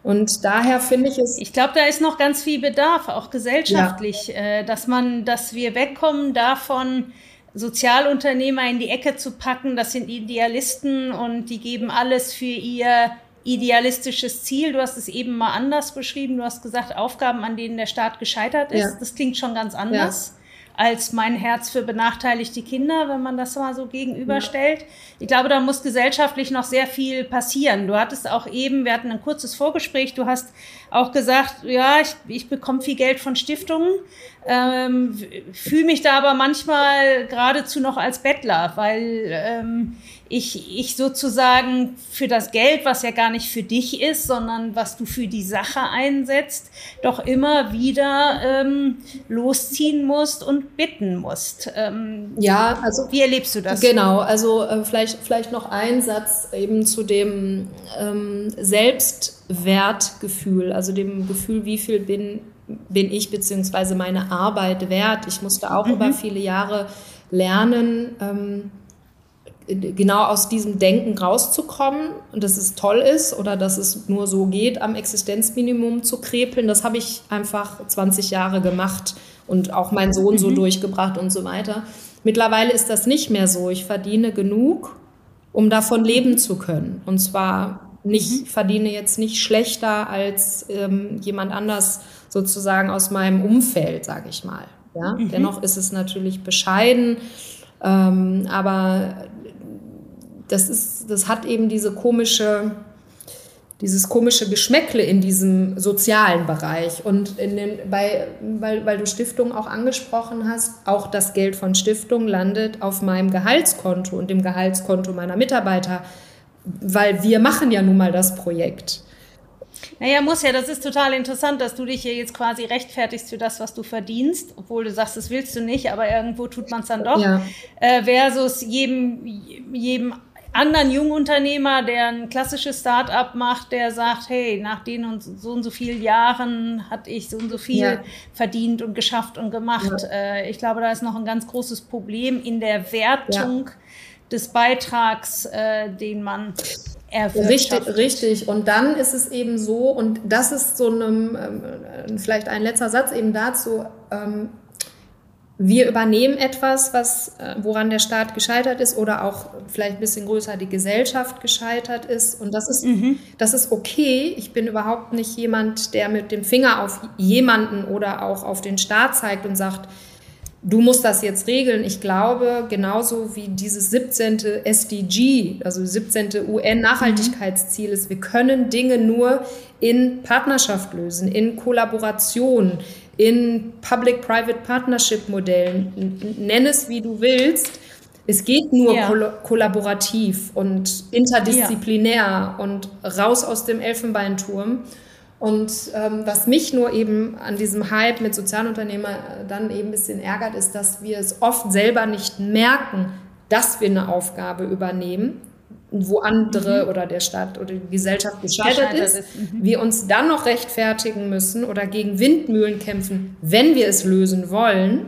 Und daher finde ich es. Ich glaube, da ist noch ganz viel Bedarf, auch gesellschaftlich, ja. äh, dass man, dass wir wegkommen davon, Sozialunternehmer in die Ecke zu packen. Das sind Idealisten und die geben alles für ihr idealistisches Ziel. Du hast es eben mal anders beschrieben. Du hast gesagt, Aufgaben, an denen der Staat gescheitert ist. Ja. Das klingt schon ganz anders. Ja. Als mein Herz für benachteiligte Kinder, wenn man das mal so gegenüberstellt. Ja. Ich glaube, da muss gesellschaftlich noch sehr viel passieren. Du hattest auch eben, wir hatten ein kurzes Vorgespräch, du hast auch gesagt, ja, ich, ich bekomme viel Geld von Stiftungen, ähm, fühle mich da aber manchmal geradezu noch als Bettler, weil ähm, ich, ich sozusagen für das Geld, was ja gar nicht für dich ist, sondern was du für die Sache einsetzt, doch immer wieder ähm, losziehen musst und bitten musst. Ähm, ja, also wie erlebst du das? Genau, also äh, vielleicht, vielleicht noch ein Satz eben zu dem ähm, Selbstwertgefühl, also dem Gefühl, wie viel bin, bin ich beziehungsweise meine Arbeit wert. Ich musste auch mhm. über viele Jahre lernen, ähm, genau aus diesem Denken rauszukommen und dass es toll ist oder dass es nur so geht, am Existenzminimum zu krepeln, das habe ich einfach 20 Jahre gemacht und auch mein Sohn so mhm. durchgebracht und so weiter. Mittlerweile ist das nicht mehr so. Ich verdiene genug, um davon leben zu können. Und zwar nicht, mhm. verdiene jetzt nicht schlechter als ähm, jemand anders sozusagen aus meinem Umfeld, sage ich mal. Ja? Mhm. Dennoch ist es natürlich bescheiden. Ähm, aber das ist, das hat eben diese komische, dieses komische Geschmäckle in diesem sozialen Bereich. Und in den, bei, weil, weil du Stiftungen auch angesprochen hast, auch das Geld von Stiftungen landet auf meinem Gehaltskonto und dem Gehaltskonto meiner Mitarbeiter, weil wir machen ja nun mal das Projekt. Naja, muss ja, das ist total interessant, dass du dich hier jetzt quasi rechtfertigst für das, was du verdienst, obwohl du sagst, das willst du nicht, aber irgendwo tut man es dann doch. Ja. Äh, versus jedem, jedem anderen Jungunternehmer, der ein klassisches Start-up macht, der sagt, hey, nach den und so und so vielen Jahren hatte ich so und so viel ja. verdient und geschafft und gemacht. Ja. Äh, ich glaube, da ist noch ein ganz großes Problem in der Wertung des Beitrags, äh, den man Richtig, richtig. Und dann ist es eben so, und das ist so einem, ähm, vielleicht ein letzter Satz eben dazu, ähm, wir übernehmen etwas, was, äh, woran der Staat gescheitert ist oder auch vielleicht ein bisschen größer die Gesellschaft gescheitert ist. Und das ist, mhm. das ist okay. Ich bin überhaupt nicht jemand, der mit dem Finger auf jemanden oder auch auf den Staat zeigt und sagt, du musst das jetzt regeln. Ich glaube, genauso wie dieses 17. SDG, also 17. UN-Nachhaltigkeitsziel ist, wir können Dinge nur in Partnerschaft lösen, in Kollaboration, in Public-Private Partnership-Modellen. Nenn es, wie du willst. Es geht nur ja. kollaborativ und interdisziplinär ja. und raus aus dem Elfenbeinturm. Und ähm, was mich nur eben an diesem Hype mit Sozialunternehmer äh, dann eben ein bisschen ärgert, ist, dass wir es oft selber nicht merken, dass wir eine Aufgabe übernehmen, wo andere mhm. oder der Staat oder die Gesellschaft gescheitert ist, ist. Mhm. wir uns dann noch rechtfertigen müssen oder gegen Windmühlen kämpfen, wenn wir es lösen wollen,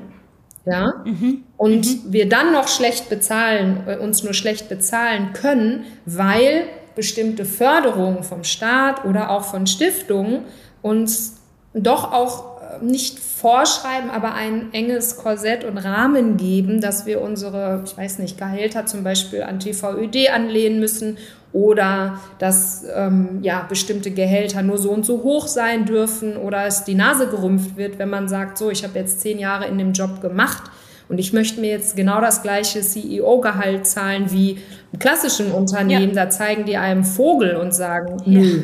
ja, mhm. und mhm. wir dann noch schlecht bezahlen, äh, uns nur schlecht bezahlen können, weil bestimmte Förderungen vom Staat oder auch von Stiftungen uns doch auch nicht vorschreiben, aber ein enges Korsett und Rahmen geben, dass wir unsere, ich weiß nicht, Gehälter zum Beispiel an TVÖD anlehnen müssen oder dass ähm, ja, bestimmte Gehälter nur so und so hoch sein dürfen oder es die Nase gerümpft wird, wenn man sagt, so, ich habe jetzt zehn Jahre in dem Job gemacht und ich möchte mir jetzt genau das gleiche CEO-Gehalt zahlen wie im klassischen Unternehmen. Ja. Da zeigen die einem Vogel und sagen, nö.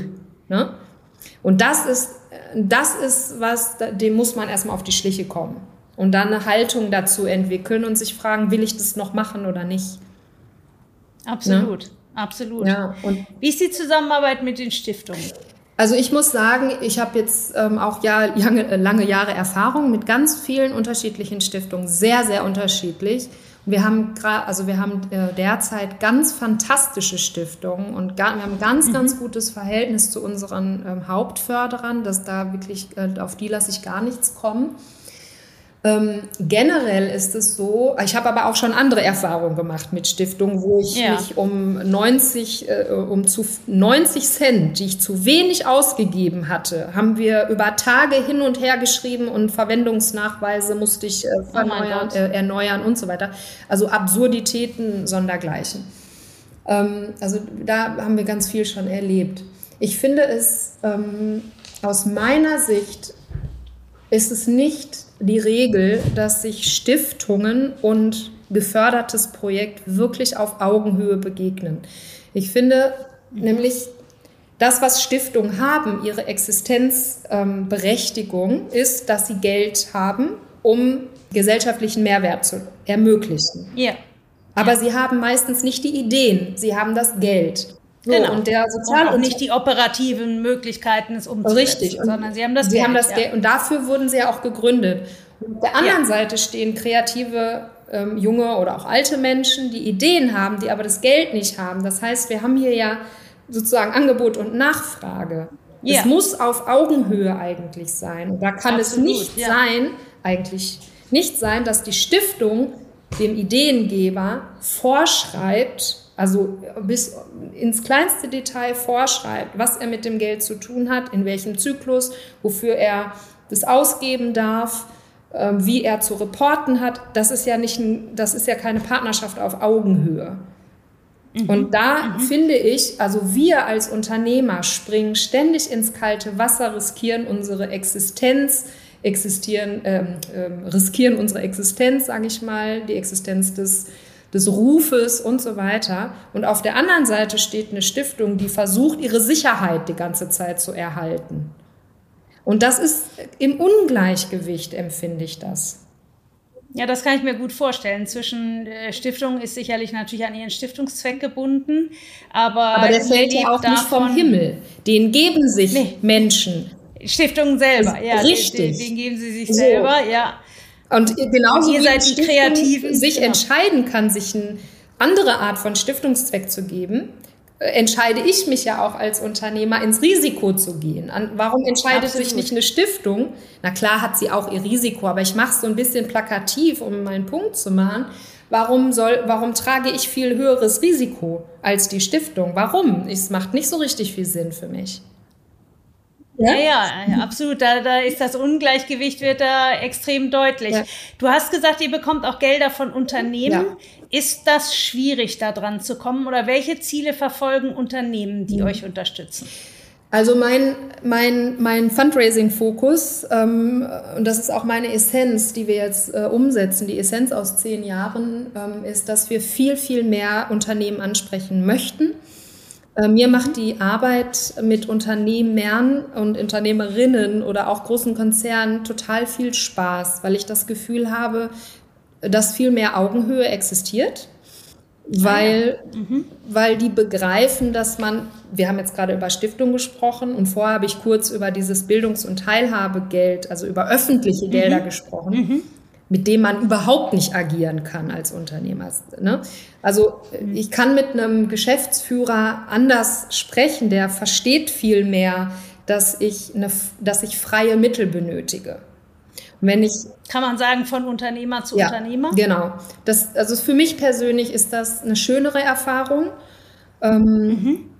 Ja. Ne? Und das ist, das ist was, dem muss man erstmal auf die Schliche kommen. Und dann eine Haltung dazu entwickeln und sich fragen, will ich das noch machen oder nicht? Absolut, ne? absolut. Ja, und Wie ist die Zusammenarbeit mit den Stiftungen? Also ich muss sagen, ich habe jetzt ähm, auch ja, lange, lange Jahre Erfahrung mit ganz vielen unterschiedlichen Stiftungen, sehr, sehr unterschiedlich. Wir haben also wir haben äh, derzeit ganz fantastische Stiftungen und wir haben ganz, mhm. ganz gutes Verhältnis zu unseren ähm, Hauptförderern, dass da wirklich, äh, auf die lasse ich gar nichts kommen. Ähm, generell ist es so, ich habe aber auch schon andere Erfahrungen gemacht mit Stiftungen, wo ich ja. mich um 90, äh, um zu 90 Cent, die ich zu wenig ausgegeben hatte, haben wir über Tage hin und her geschrieben und Verwendungsnachweise musste ich äh, oh verneuern, oh äh, erneuern und so weiter. Also Absurditäten sondergleichen. Ähm, also da haben wir ganz viel schon erlebt. Ich finde es ähm, aus meiner Sicht ist es nicht die Regel, dass sich Stiftungen und gefördertes Projekt wirklich auf Augenhöhe begegnen. Ich finde nämlich, das, was Stiftungen haben, ihre Existenzberechtigung, ähm, ist, dass sie Geld haben, um gesellschaftlichen Mehrwert zu ermöglichen. Ja. Aber ja. sie haben meistens nicht die Ideen, sie haben das Geld. So, genau. Und der Sozial und auch nicht die operativen Möglichkeiten, es umzusetzen, Richtig. Und sondern sie haben das sie Geld. Haben das ja. Geld. Und dafür wurden sie ja auch gegründet. Und auf der anderen ja. Seite stehen kreative ähm, junge oder auch alte Menschen, die Ideen haben, die aber das Geld nicht haben. Das heißt, wir haben hier ja sozusagen Angebot und Nachfrage. Ja. Es muss auf Augenhöhe eigentlich sein. Und da kann Absolut, es nicht sein, eigentlich nicht sein, dass die Stiftung dem Ideengeber vorschreibt, also bis ins kleinste Detail vorschreibt, was er mit dem Geld zu tun hat, in welchem Zyklus, wofür er das ausgeben darf, ähm, wie er zu reporten hat, das ist ja nicht, das ist ja keine Partnerschaft auf Augenhöhe. Mhm. Und da mhm. finde ich, also wir als Unternehmer springen ständig ins kalte Wasser, riskieren unsere Existenz, existieren, ähm, ähm, riskieren unsere Existenz, sage ich mal, die Existenz des des Rufes und so weiter. Und auf der anderen Seite steht eine Stiftung, die versucht, ihre Sicherheit die ganze Zeit zu erhalten. Und das ist im Ungleichgewicht, empfinde ich das. Ja, das kann ich mir gut vorstellen. Zwischen äh, Stiftungen ist sicherlich natürlich an ihren Stiftungszweck gebunden, aber, aber der fällt ja auch nicht vom Himmel. Den geben sich nee. Menschen. Stiftungen selber, ja. Richtig. Den, den, geben sie sich so. selber, ja. Und genauso Und ihr seid die Kreativen. sich genau. entscheiden kann, sich eine andere Art von Stiftungszweck zu geben, entscheide ich mich ja auch als Unternehmer ins Risiko zu gehen. Warum entscheidet Absolut. sich nicht eine Stiftung? Na klar hat sie auch ihr Risiko, aber ich mache es so ein bisschen plakativ, um meinen Punkt zu machen. Warum, soll, warum trage ich viel höheres Risiko als die Stiftung? Warum? Es macht nicht so richtig viel Sinn für mich. Ja, ja, ja absolut. Da, da ist das Ungleichgewicht wird da extrem deutlich. Ja. Du hast gesagt, ihr bekommt auch Gelder von Unternehmen. Ist das schwierig, da dran zu kommen? Oder welche Ziele verfolgen Unternehmen, die mhm. euch unterstützen? Also mein, mein, mein Fundraising-Fokus, ähm, und das ist auch meine Essenz, die wir jetzt äh, umsetzen, die Essenz aus zehn Jahren, ähm, ist, dass wir viel, viel mehr Unternehmen ansprechen möchten mir macht die Arbeit mit Unternehmern und Unternehmerinnen oder auch großen Konzernen total viel Spaß, weil ich das Gefühl habe, dass viel mehr Augenhöhe existiert, weil, ah, mhm. weil die begreifen, dass man, wir haben jetzt gerade über Stiftung gesprochen und vorher habe ich kurz über dieses Bildungs- und Teilhabegeld, also über öffentliche Gelder mhm. gesprochen. Mhm mit dem man überhaupt nicht agieren kann als Unternehmer. Ne? Also mhm. ich kann mit einem Geschäftsführer anders sprechen, der versteht viel mehr, dass ich, eine, dass ich freie Mittel benötige. Und wenn ich kann man sagen von Unternehmer zu ja, Unternehmer? Genau. Das, also für mich persönlich ist das eine schönere Erfahrung. Ähm, mhm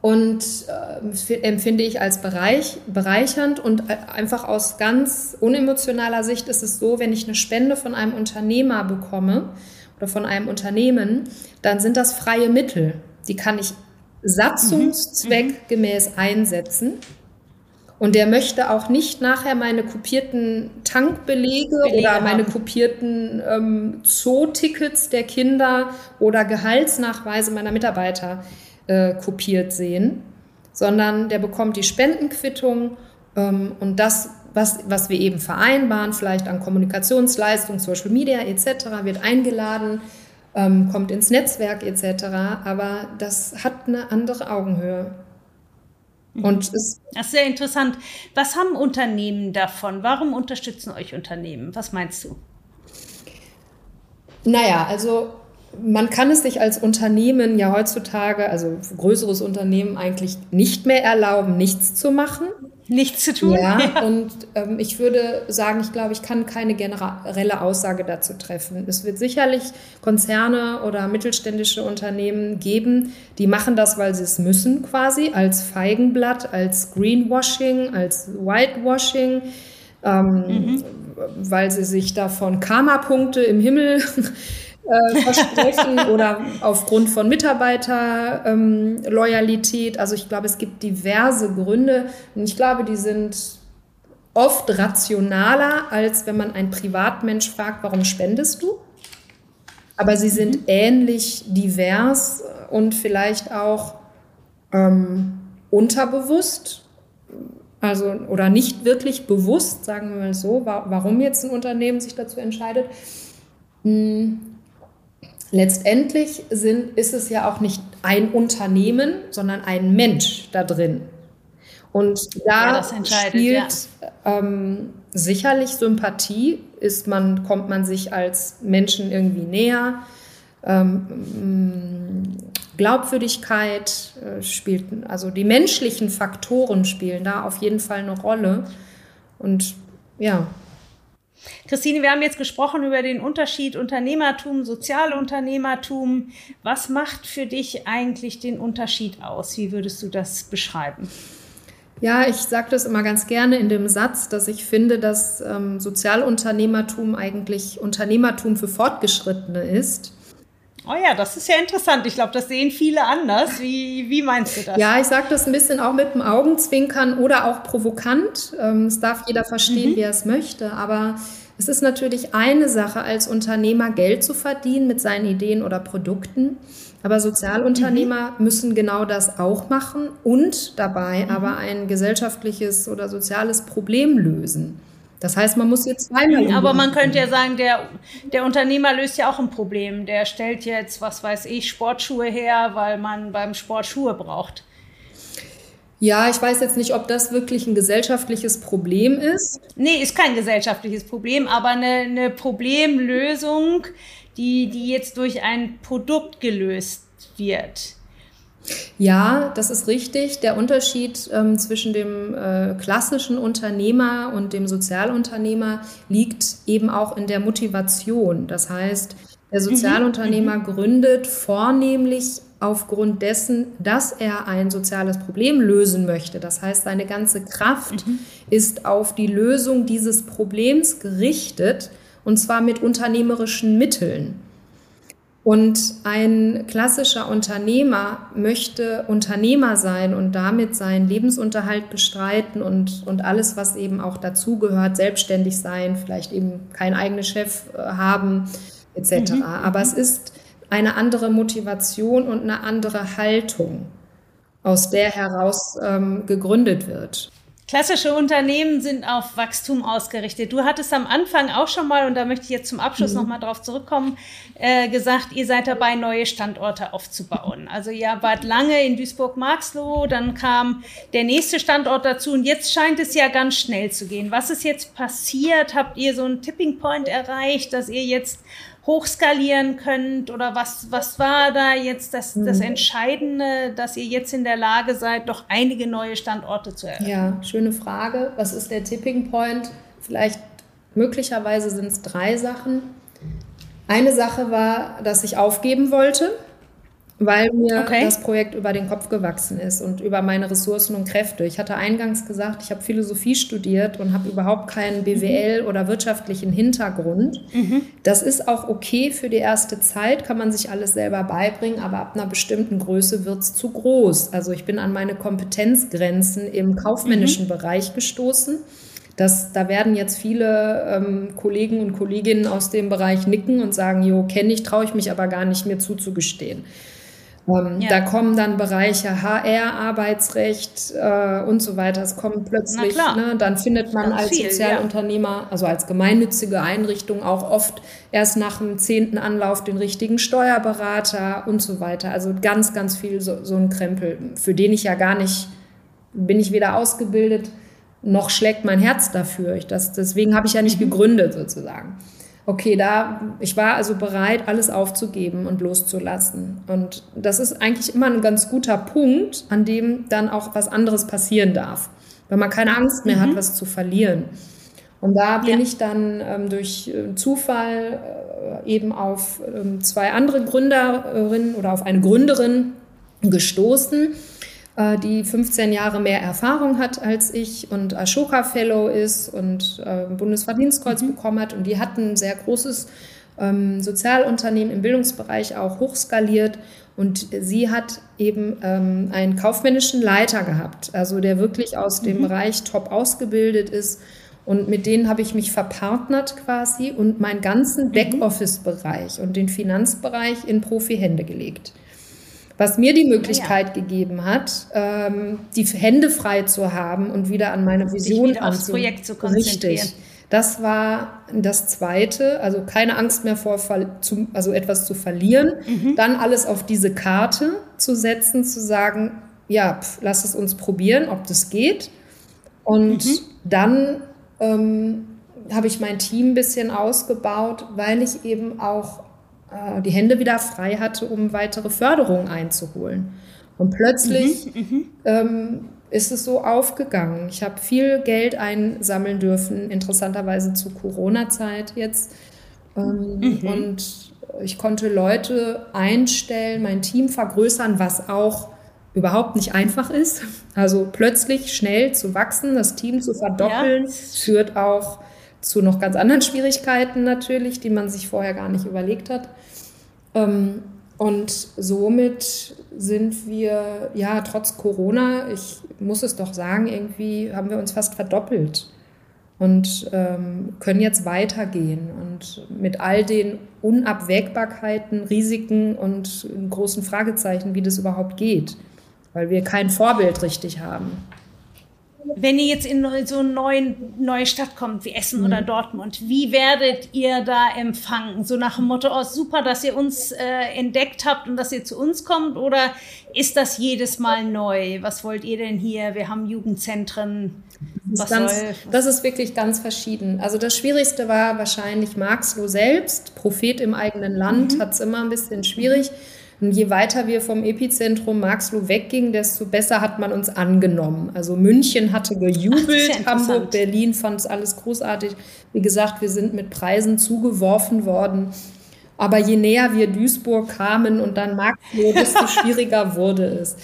und äh, empfinde ich als Bereich, bereichernd und äh, einfach aus ganz unemotionaler Sicht ist es so, wenn ich eine Spende von einem Unternehmer bekomme oder von einem Unternehmen, dann sind das freie Mittel. Die kann ich satzungszweckgemäß mhm. einsetzen. Und der möchte auch nicht nachher meine kopierten Tankbelege Belege oder meine haben. kopierten ähm, Zootickets der Kinder oder Gehaltsnachweise meiner Mitarbeiter äh, kopiert sehen, sondern der bekommt die Spendenquittung ähm, und das, was, was wir eben vereinbaren, vielleicht an Kommunikationsleistung, Social Media etc., wird eingeladen, ähm, kommt ins Netzwerk etc., aber das hat eine andere Augenhöhe. Mhm. Und es das ist sehr interessant. Was haben Unternehmen davon? Warum unterstützen euch Unternehmen? Was meinst du? Naja, also man kann es sich als Unternehmen ja heutzutage, also größeres Unternehmen eigentlich nicht mehr erlauben, nichts zu machen. Nichts zu tun. Ja, und ähm, ich würde sagen, ich glaube, ich kann keine generelle Aussage dazu treffen. Es wird sicherlich Konzerne oder mittelständische Unternehmen geben, die machen das, weil sie es müssen, quasi, als Feigenblatt, als Greenwashing, als Whitewashing. Ähm, mhm. weil sie sich davon Karma-Punkte im Himmel äh, versprechen oder aufgrund von Mitarbeiterloyalität. Ähm, also ich glaube, es gibt diverse Gründe und ich glaube, die sind oft rationaler, als wenn man einen Privatmensch fragt, warum spendest du? Aber sie sind mhm. ähnlich divers und vielleicht auch ähm, unterbewusst, also oder nicht wirklich bewusst, sagen wir mal so, warum jetzt ein Unternehmen sich dazu entscheidet. Hm, letztendlich sind, ist es ja auch nicht ein Unternehmen, sondern ein Mensch da drin. Und da ja, spielt ja. ähm, sicherlich Sympathie, ist man, kommt man sich als Menschen irgendwie näher. Ähm, Glaubwürdigkeit äh, spielt, also die menschlichen Faktoren spielen da auf jeden Fall eine Rolle. Und ja, Christine, wir haben jetzt gesprochen über den Unterschied Unternehmertum, Sozialunternehmertum. Was macht für dich eigentlich den Unterschied aus? Wie würdest du das beschreiben? Ja, ich sage das immer ganz gerne in dem Satz, dass ich finde, dass ähm, Sozialunternehmertum eigentlich Unternehmertum für Fortgeschrittene ist. Oh ja, das ist ja interessant. Ich glaube, das sehen viele anders. Wie, wie meinst du das? Ja, ich sage das ein bisschen auch mit dem Augenzwinkern oder auch provokant. Ähm, es darf jeder verstehen, mhm. wie er es möchte. Aber es ist natürlich eine Sache, als Unternehmer Geld zu verdienen mit seinen Ideen oder Produkten. Aber Sozialunternehmer mhm. müssen genau das auch machen und dabei mhm. aber ein gesellschaftliches oder soziales Problem lösen. Das heißt, man muss jetzt zweimal. Aber man könnte ja sagen, der, der Unternehmer löst ja auch ein Problem. Der stellt jetzt, was weiß ich, Sportschuhe her, weil man beim Sport Schuhe braucht. Ja, ich weiß jetzt nicht, ob das wirklich ein gesellschaftliches Problem ist. Nee, ist kein gesellschaftliches Problem, aber eine, eine Problemlösung, die, die jetzt durch ein Produkt gelöst wird. Ja, das ist richtig. Der Unterschied ähm, zwischen dem äh, klassischen Unternehmer und dem Sozialunternehmer liegt eben auch in der Motivation. Das heißt, der mhm. Sozialunternehmer mhm. gründet vornehmlich aufgrund dessen, dass er ein soziales Problem lösen möchte. Das heißt, seine ganze Kraft mhm. ist auf die Lösung dieses Problems gerichtet und zwar mit unternehmerischen Mitteln. Und ein klassischer Unternehmer möchte Unternehmer sein und damit seinen Lebensunterhalt bestreiten und, und alles, was eben auch dazugehört, selbstständig sein, vielleicht eben kein eigenes Chef äh, haben, etc. Mhm. Aber es ist eine andere Motivation und eine andere Haltung, aus der heraus ähm, gegründet wird. Klassische Unternehmen sind auf Wachstum ausgerichtet. Du hattest am Anfang auch schon mal, und da möchte ich jetzt zum Abschluss mhm. nochmal drauf zurückkommen, äh, gesagt, ihr seid dabei, neue Standorte aufzubauen. Also ihr wart lange in Duisburg-Marxloh, dann kam der nächste Standort dazu und jetzt scheint es ja ganz schnell zu gehen. Was ist jetzt passiert? Habt ihr so einen Tipping Point erreicht, dass ihr jetzt hochskalieren könnt? Oder was, was war da jetzt das, das mhm. Entscheidende, dass ihr jetzt in der Lage seid, doch einige neue Standorte zu eröffnen? Ja, schöne Frage. Was ist der Tipping Point? Vielleicht möglicherweise sind es drei Sachen. Eine Sache war, dass ich aufgeben wollte weil mir okay. das Projekt über den Kopf gewachsen ist und über meine Ressourcen und Kräfte. Ich hatte eingangs gesagt, ich habe Philosophie studiert und habe überhaupt keinen BWL mhm. oder wirtschaftlichen Hintergrund. Mhm. Das ist auch okay für die erste Zeit, kann man sich alles selber beibringen, aber ab einer bestimmten Größe wird es zu groß. Also ich bin an meine Kompetenzgrenzen im kaufmännischen mhm. Bereich gestoßen. Das, da werden jetzt viele ähm, Kollegen und Kolleginnen aus dem Bereich nicken und sagen, jo, kenne ich, traue ich mich aber gar nicht mehr zuzugestehen. Ähm, ja. Da kommen dann Bereiche HR, Arbeitsrecht äh, und so weiter. Es kommen plötzlich, ne, dann findet man als viel, Sozialunternehmer, ja. also als gemeinnützige Einrichtung auch oft erst nach dem zehnten Anlauf den richtigen Steuerberater und so weiter. Also ganz, ganz viel so, so ein Krempel, für den ich ja gar nicht, bin ich weder ausgebildet, noch schlägt mein Herz dafür. Ich das, deswegen habe ich ja nicht mhm. gegründet sozusagen okay, da, ich war also bereit, alles aufzugeben und loszulassen. Und das ist eigentlich immer ein ganz guter Punkt, an dem dann auch was anderes passieren darf, weil man keine Angst mehr mhm. hat, was zu verlieren. Und da bin ja. ich dann ähm, durch äh, Zufall äh, eben auf ähm, zwei andere Gründerinnen oder auf eine Gründerin gestoßen, äh, die 15 Jahre mehr Erfahrung hat als ich und Ashoka Fellow ist und äh, Bundesverdienstkreuz mhm. bekommen hat. Und die hat ein sehr großes ähm, Sozialunternehmen im Bildungsbereich auch hochskaliert. Und sie hat eben ähm, einen kaufmännischen Leiter gehabt, also der wirklich aus dem mhm. Bereich top ausgebildet ist. Und mit denen habe ich mich verpartnert quasi und meinen ganzen mhm. Backoffice-Bereich und den Finanzbereich in Profi-Hände gelegt was mir die Möglichkeit ja. gegeben hat, ähm, die Hände frei zu haben und wieder an meine Vision aufs Projekt zu konzentrieren. Richtig. Das war das Zweite, also keine Angst mehr vor, also etwas zu verlieren, mhm. dann alles auf diese Karte zu setzen, zu sagen, ja, pf, lass es uns probieren, ob das geht. Und mhm. dann ähm, habe ich mein Team ein bisschen ausgebaut, weil ich eben auch äh, die Hände wieder frei hatte, um weitere Förderungen einzuholen. Und plötzlich mhm, mhm, ähm, ist es so aufgegangen. Ich habe viel Geld einsammeln dürfen, interessanterweise zu Corona-Zeit jetzt. Ähm, mhm. Und ich konnte Leute einstellen, mein Team vergrößern, was auch überhaupt nicht einfach ist. Also plötzlich schnell zu wachsen, das Team zu verdoppeln, ja. führt auch zu noch ganz anderen Schwierigkeiten natürlich, die man sich vorher gar nicht überlegt hat. Ähm, und somit sind wir, ja, trotz Corona, ich muss es doch sagen, irgendwie haben wir uns fast verdoppelt und ähm, können jetzt weitergehen. Und mit all den Unabwägbarkeiten, Risiken und großen Fragezeichen, wie das überhaupt geht, weil wir kein Vorbild richtig haben. Wenn ihr jetzt in so eine neue, neue Stadt kommt, wie Essen mhm. oder Dortmund, wie werdet ihr da empfangen? So nach dem Motto, oh super, dass ihr uns äh, entdeckt habt und dass ihr zu uns kommt? Oder ist das jedes Mal neu? Was wollt ihr denn hier? Wir haben Jugendzentren. Das ist, ganz, das ist wirklich ganz verschieden. Also das Schwierigste war wahrscheinlich Marxloh selbst. Prophet im eigenen Land mhm. hat es immer ein bisschen schwierig. Und je weiter wir vom Epizentrum Marxloh weggingen, desto besser hat man uns angenommen. Also München hatte gejubelt, Ach, ja Hamburg, Berlin fand es alles großartig. Wie gesagt, wir sind mit Preisen zugeworfen worden. Aber je näher wir Duisburg kamen und dann Marxloh, desto schwieriger wurde es.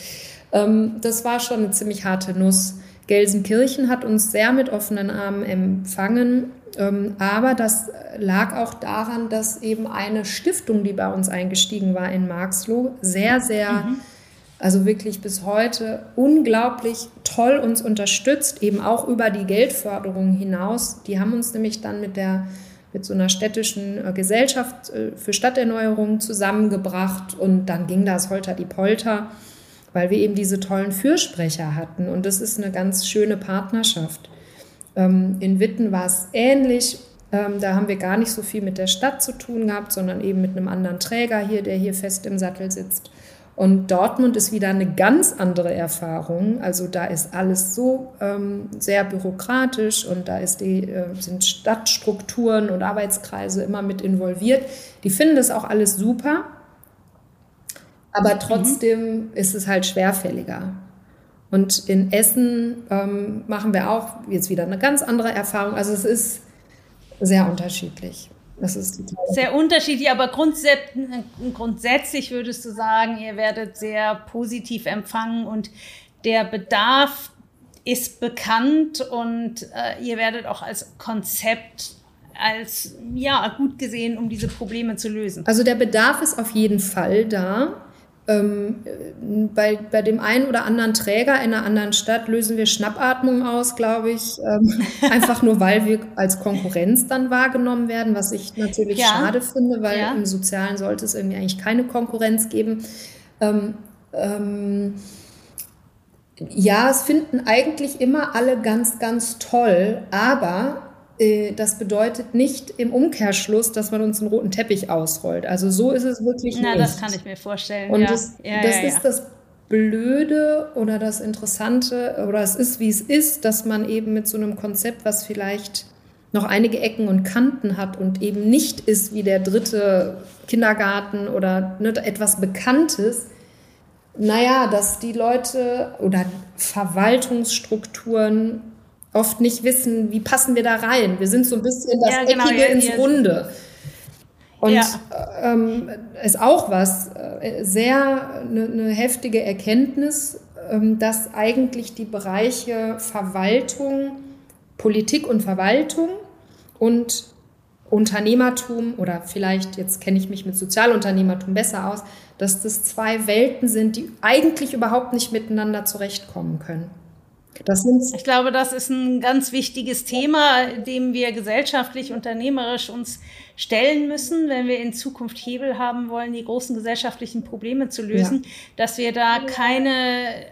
Ähm, das war schon eine ziemlich harte Nuss. Gelsenkirchen hat uns sehr mit offenen Armen empfangen, ähm, aber das lag auch daran, dass eben eine Stiftung, die bei uns eingestiegen war in Marxloh, sehr, sehr, mhm. also wirklich bis heute unglaublich toll uns unterstützt, eben auch über die Geldförderung hinaus. Die haben uns nämlich dann mit der mit so einer städtischen äh, Gesellschaft äh, für Stadterneuerung zusammengebracht und dann ging das holter die Polter weil wir eben diese tollen Fürsprecher hatten. Und das ist eine ganz schöne Partnerschaft. Ähm, in Witten war es ähnlich. Ähm, da haben wir gar nicht so viel mit der Stadt zu tun gehabt, sondern eben mit einem anderen Träger hier, der hier fest im Sattel sitzt. Und Dortmund ist wieder eine ganz andere Erfahrung. Also da ist alles so ähm, sehr bürokratisch und da die, äh, sind Stadtstrukturen und Arbeitskreise immer mit involviert. Die finden das auch alles super. Aber mhm. trotzdem mhm. ist es halt schwerfälliger. Und in Essen ähm, machen wir auch jetzt wieder eine ganz andere Erfahrung. Also es ist sehr unterschiedlich. Das ist sehr unterschiedlich, aber grundsätzlich, grundsätzlich würdest du sagen, ihr werdet sehr positiv empfangen und der Bedarf ist bekannt und äh, ihr werdet auch als Konzept als ja gut gesehen, um diese Probleme zu lösen. Also der Bedarf ist auf jeden Fall da. Ähm, bei, bei dem einen oder anderen Träger in einer anderen Stadt lösen wir Schnappatmung aus, glaube ich. Ähm, einfach nur, weil wir als Konkurrenz dann wahrgenommen werden, was ich natürlich ja. schade finde, weil ja. im Sozialen sollte es irgendwie eigentlich keine Konkurrenz geben. Ähm, ähm ja, es finden eigentlich immer alle ganz, ganz toll, aber das bedeutet nicht im Umkehrschluss, dass man uns einen roten Teppich ausrollt. Also so ist es wirklich Na, nicht. das kann ich mir vorstellen. Und ja. das, ja, das ja, ist das Blöde oder das Interessante oder es ist, wie es ist, dass man eben mit so einem Konzept, was vielleicht noch einige Ecken und Kanten hat und eben nicht ist wie der dritte Kindergarten oder ne, etwas Bekanntes, naja, dass die Leute oder Verwaltungsstrukturen oft nicht wissen, wie passen wir da rein. Wir sind so ein bisschen das ja, genau, Eckige ja, ins Runde. Und ja. ähm, ist auch was, äh, sehr eine, eine heftige Erkenntnis, ähm, dass eigentlich die Bereiche Verwaltung, Politik und Verwaltung und Unternehmertum oder vielleicht, jetzt kenne ich mich mit Sozialunternehmertum besser aus, dass das zwei Welten sind, die eigentlich überhaupt nicht miteinander zurechtkommen können ich glaube, das ist ein ganz wichtiges Thema, dem wir gesellschaftlich, unternehmerisch uns stellen müssen, wenn wir in Zukunft Hebel haben wollen, die großen gesellschaftlichen Probleme zu lösen, ja. dass wir da keine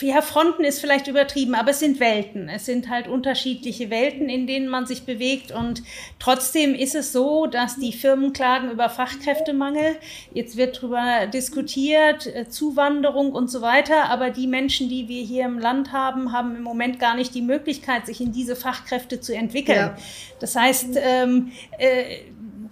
ja, Fronten ist vielleicht übertrieben, aber es sind Welten. Es sind halt unterschiedliche Welten, in denen man sich bewegt. Und trotzdem ist es so, dass die Firmen klagen über Fachkräftemangel. Jetzt wird darüber diskutiert, äh, Zuwanderung und so weiter. Aber die Menschen, die wir hier im Land haben, haben im Moment gar nicht die Möglichkeit, sich in diese Fachkräfte zu entwickeln. Ja. Das heißt, ähm, äh,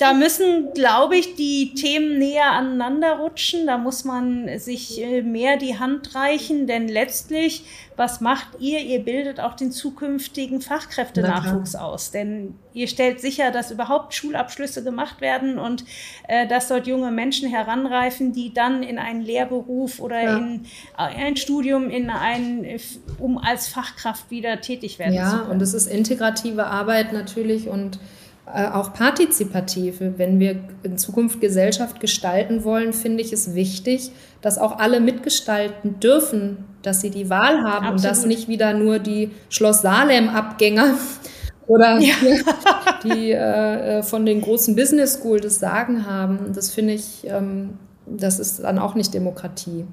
da müssen, glaube ich, die Themen näher aneinander rutschen. Da muss man sich äh, mehr die Hand reichen, denn letztlich, was macht ihr? Ihr bildet auch den zukünftigen Fachkräftenachwuchs aus, denn ihr stellt sicher, dass überhaupt Schulabschlüsse gemacht werden und äh, dass dort junge Menschen heranreifen, die dann in einen Lehrberuf oder ja. in äh, ein Studium in ein, um als Fachkraft wieder tätig werden ja, zu können. Ja, und das ist integrative Arbeit natürlich und auch partizipative. Wenn wir in Zukunft Gesellschaft gestalten wollen, finde ich es wichtig, dass auch alle mitgestalten dürfen, dass sie die Wahl haben Absolut. und dass nicht wieder nur die Schloss Salem-Abgänger oder ja. die äh, äh, von den großen Business School das Sagen haben. Das finde ich, ähm, das ist dann auch nicht Demokratie.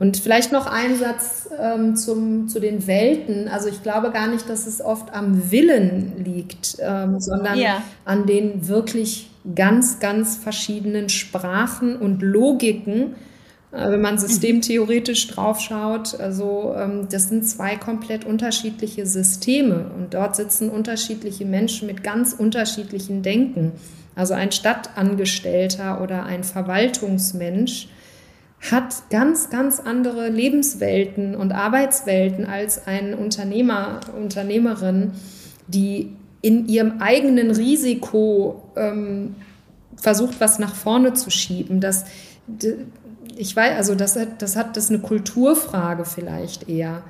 Und vielleicht noch ein Satz ähm, zum, zu den Welten. Also ich glaube gar nicht, dass es oft am Willen liegt, ähm, sondern ja. an den wirklich ganz, ganz verschiedenen Sprachen und Logiken, äh, wenn man systemtheoretisch draufschaut. Also ähm, das sind zwei komplett unterschiedliche Systeme und dort sitzen unterschiedliche Menschen mit ganz unterschiedlichen Denken. Also ein Stadtangestellter oder ein Verwaltungsmensch hat ganz, ganz andere Lebenswelten und Arbeitswelten als ein Unternehmer, Unternehmerin, die in ihrem eigenen Risiko ähm, versucht, was nach vorne zu schieben. Das, ich weiß, also das, das hat das ist eine Kulturfrage vielleicht eher.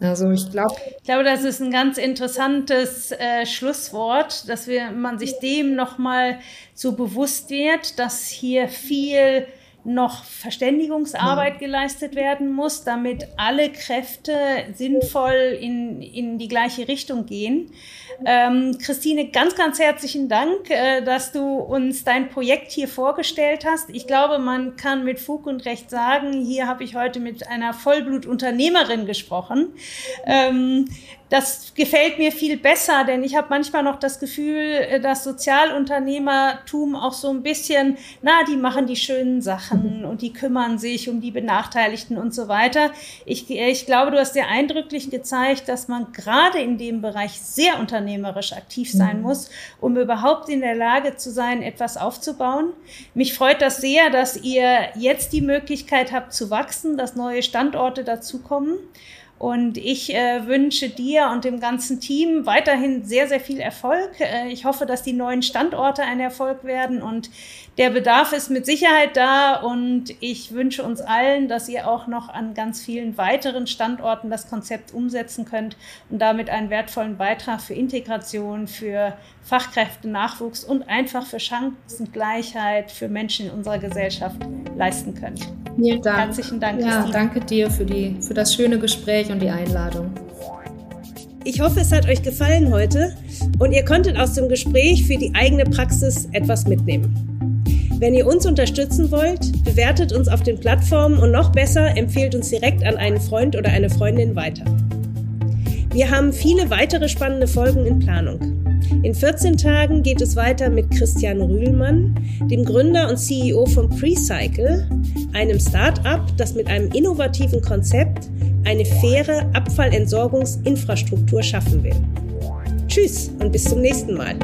Also ich glaube. Ich glaube, das ist ein ganz interessantes äh, Schlusswort, dass wir, man sich dem nochmal so bewusst wird, dass hier viel noch Verständigungsarbeit geleistet werden muss, damit alle Kräfte sinnvoll in, in die gleiche Richtung gehen. Ähm, Christine, ganz, ganz herzlichen Dank, äh, dass du uns dein Projekt hier vorgestellt hast. Ich glaube, man kann mit Fug und Recht sagen, hier habe ich heute mit einer Vollblutunternehmerin gesprochen. Ähm, das gefällt mir viel besser, denn ich habe manchmal noch das Gefühl, äh, dass Sozialunternehmertum auch so ein bisschen, na, die machen die schönen Sachen und die kümmern sich um die Benachteiligten und so weiter. Ich, ich glaube, du hast sehr eindrücklich gezeigt, dass man gerade in dem Bereich sehr unternehmerisch aktiv sein mhm. muss, um überhaupt in der Lage zu sein, etwas aufzubauen. Mich freut das sehr, dass ihr jetzt die Möglichkeit habt zu wachsen, dass neue Standorte dazukommen. Und ich äh, wünsche dir und dem ganzen Team weiterhin sehr, sehr viel Erfolg. Äh, ich hoffe, dass die neuen Standorte ein Erfolg werden und der Bedarf ist mit Sicherheit da und ich wünsche uns allen, dass ihr auch noch an ganz vielen weiteren Standorten das Konzept umsetzen könnt und damit einen wertvollen Beitrag für Integration, für Fachkräfte, Nachwuchs und einfach für Chancengleichheit für Menschen in unserer Gesellschaft leisten könnt. Vielen Dank. Herzlichen Dank. Ja, danke dir für, die, für das schöne Gespräch und die Einladung. Ich hoffe, es hat euch gefallen heute und ihr konntet aus dem Gespräch für die eigene Praxis etwas mitnehmen. Wenn ihr uns unterstützen wollt, bewertet uns auf den Plattformen und noch besser, empfehlt uns direkt an einen Freund oder eine Freundin weiter. Wir haben viele weitere spannende Folgen in Planung. In 14 Tagen geht es weiter mit Christian Rühlmann, dem Gründer und CEO von Precycle, einem Start-up, das mit einem innovativen Konzept eine faire Abfallentsorgungsinfrastruktur schaffen will. Tschüss und bis zum nächsten Mal.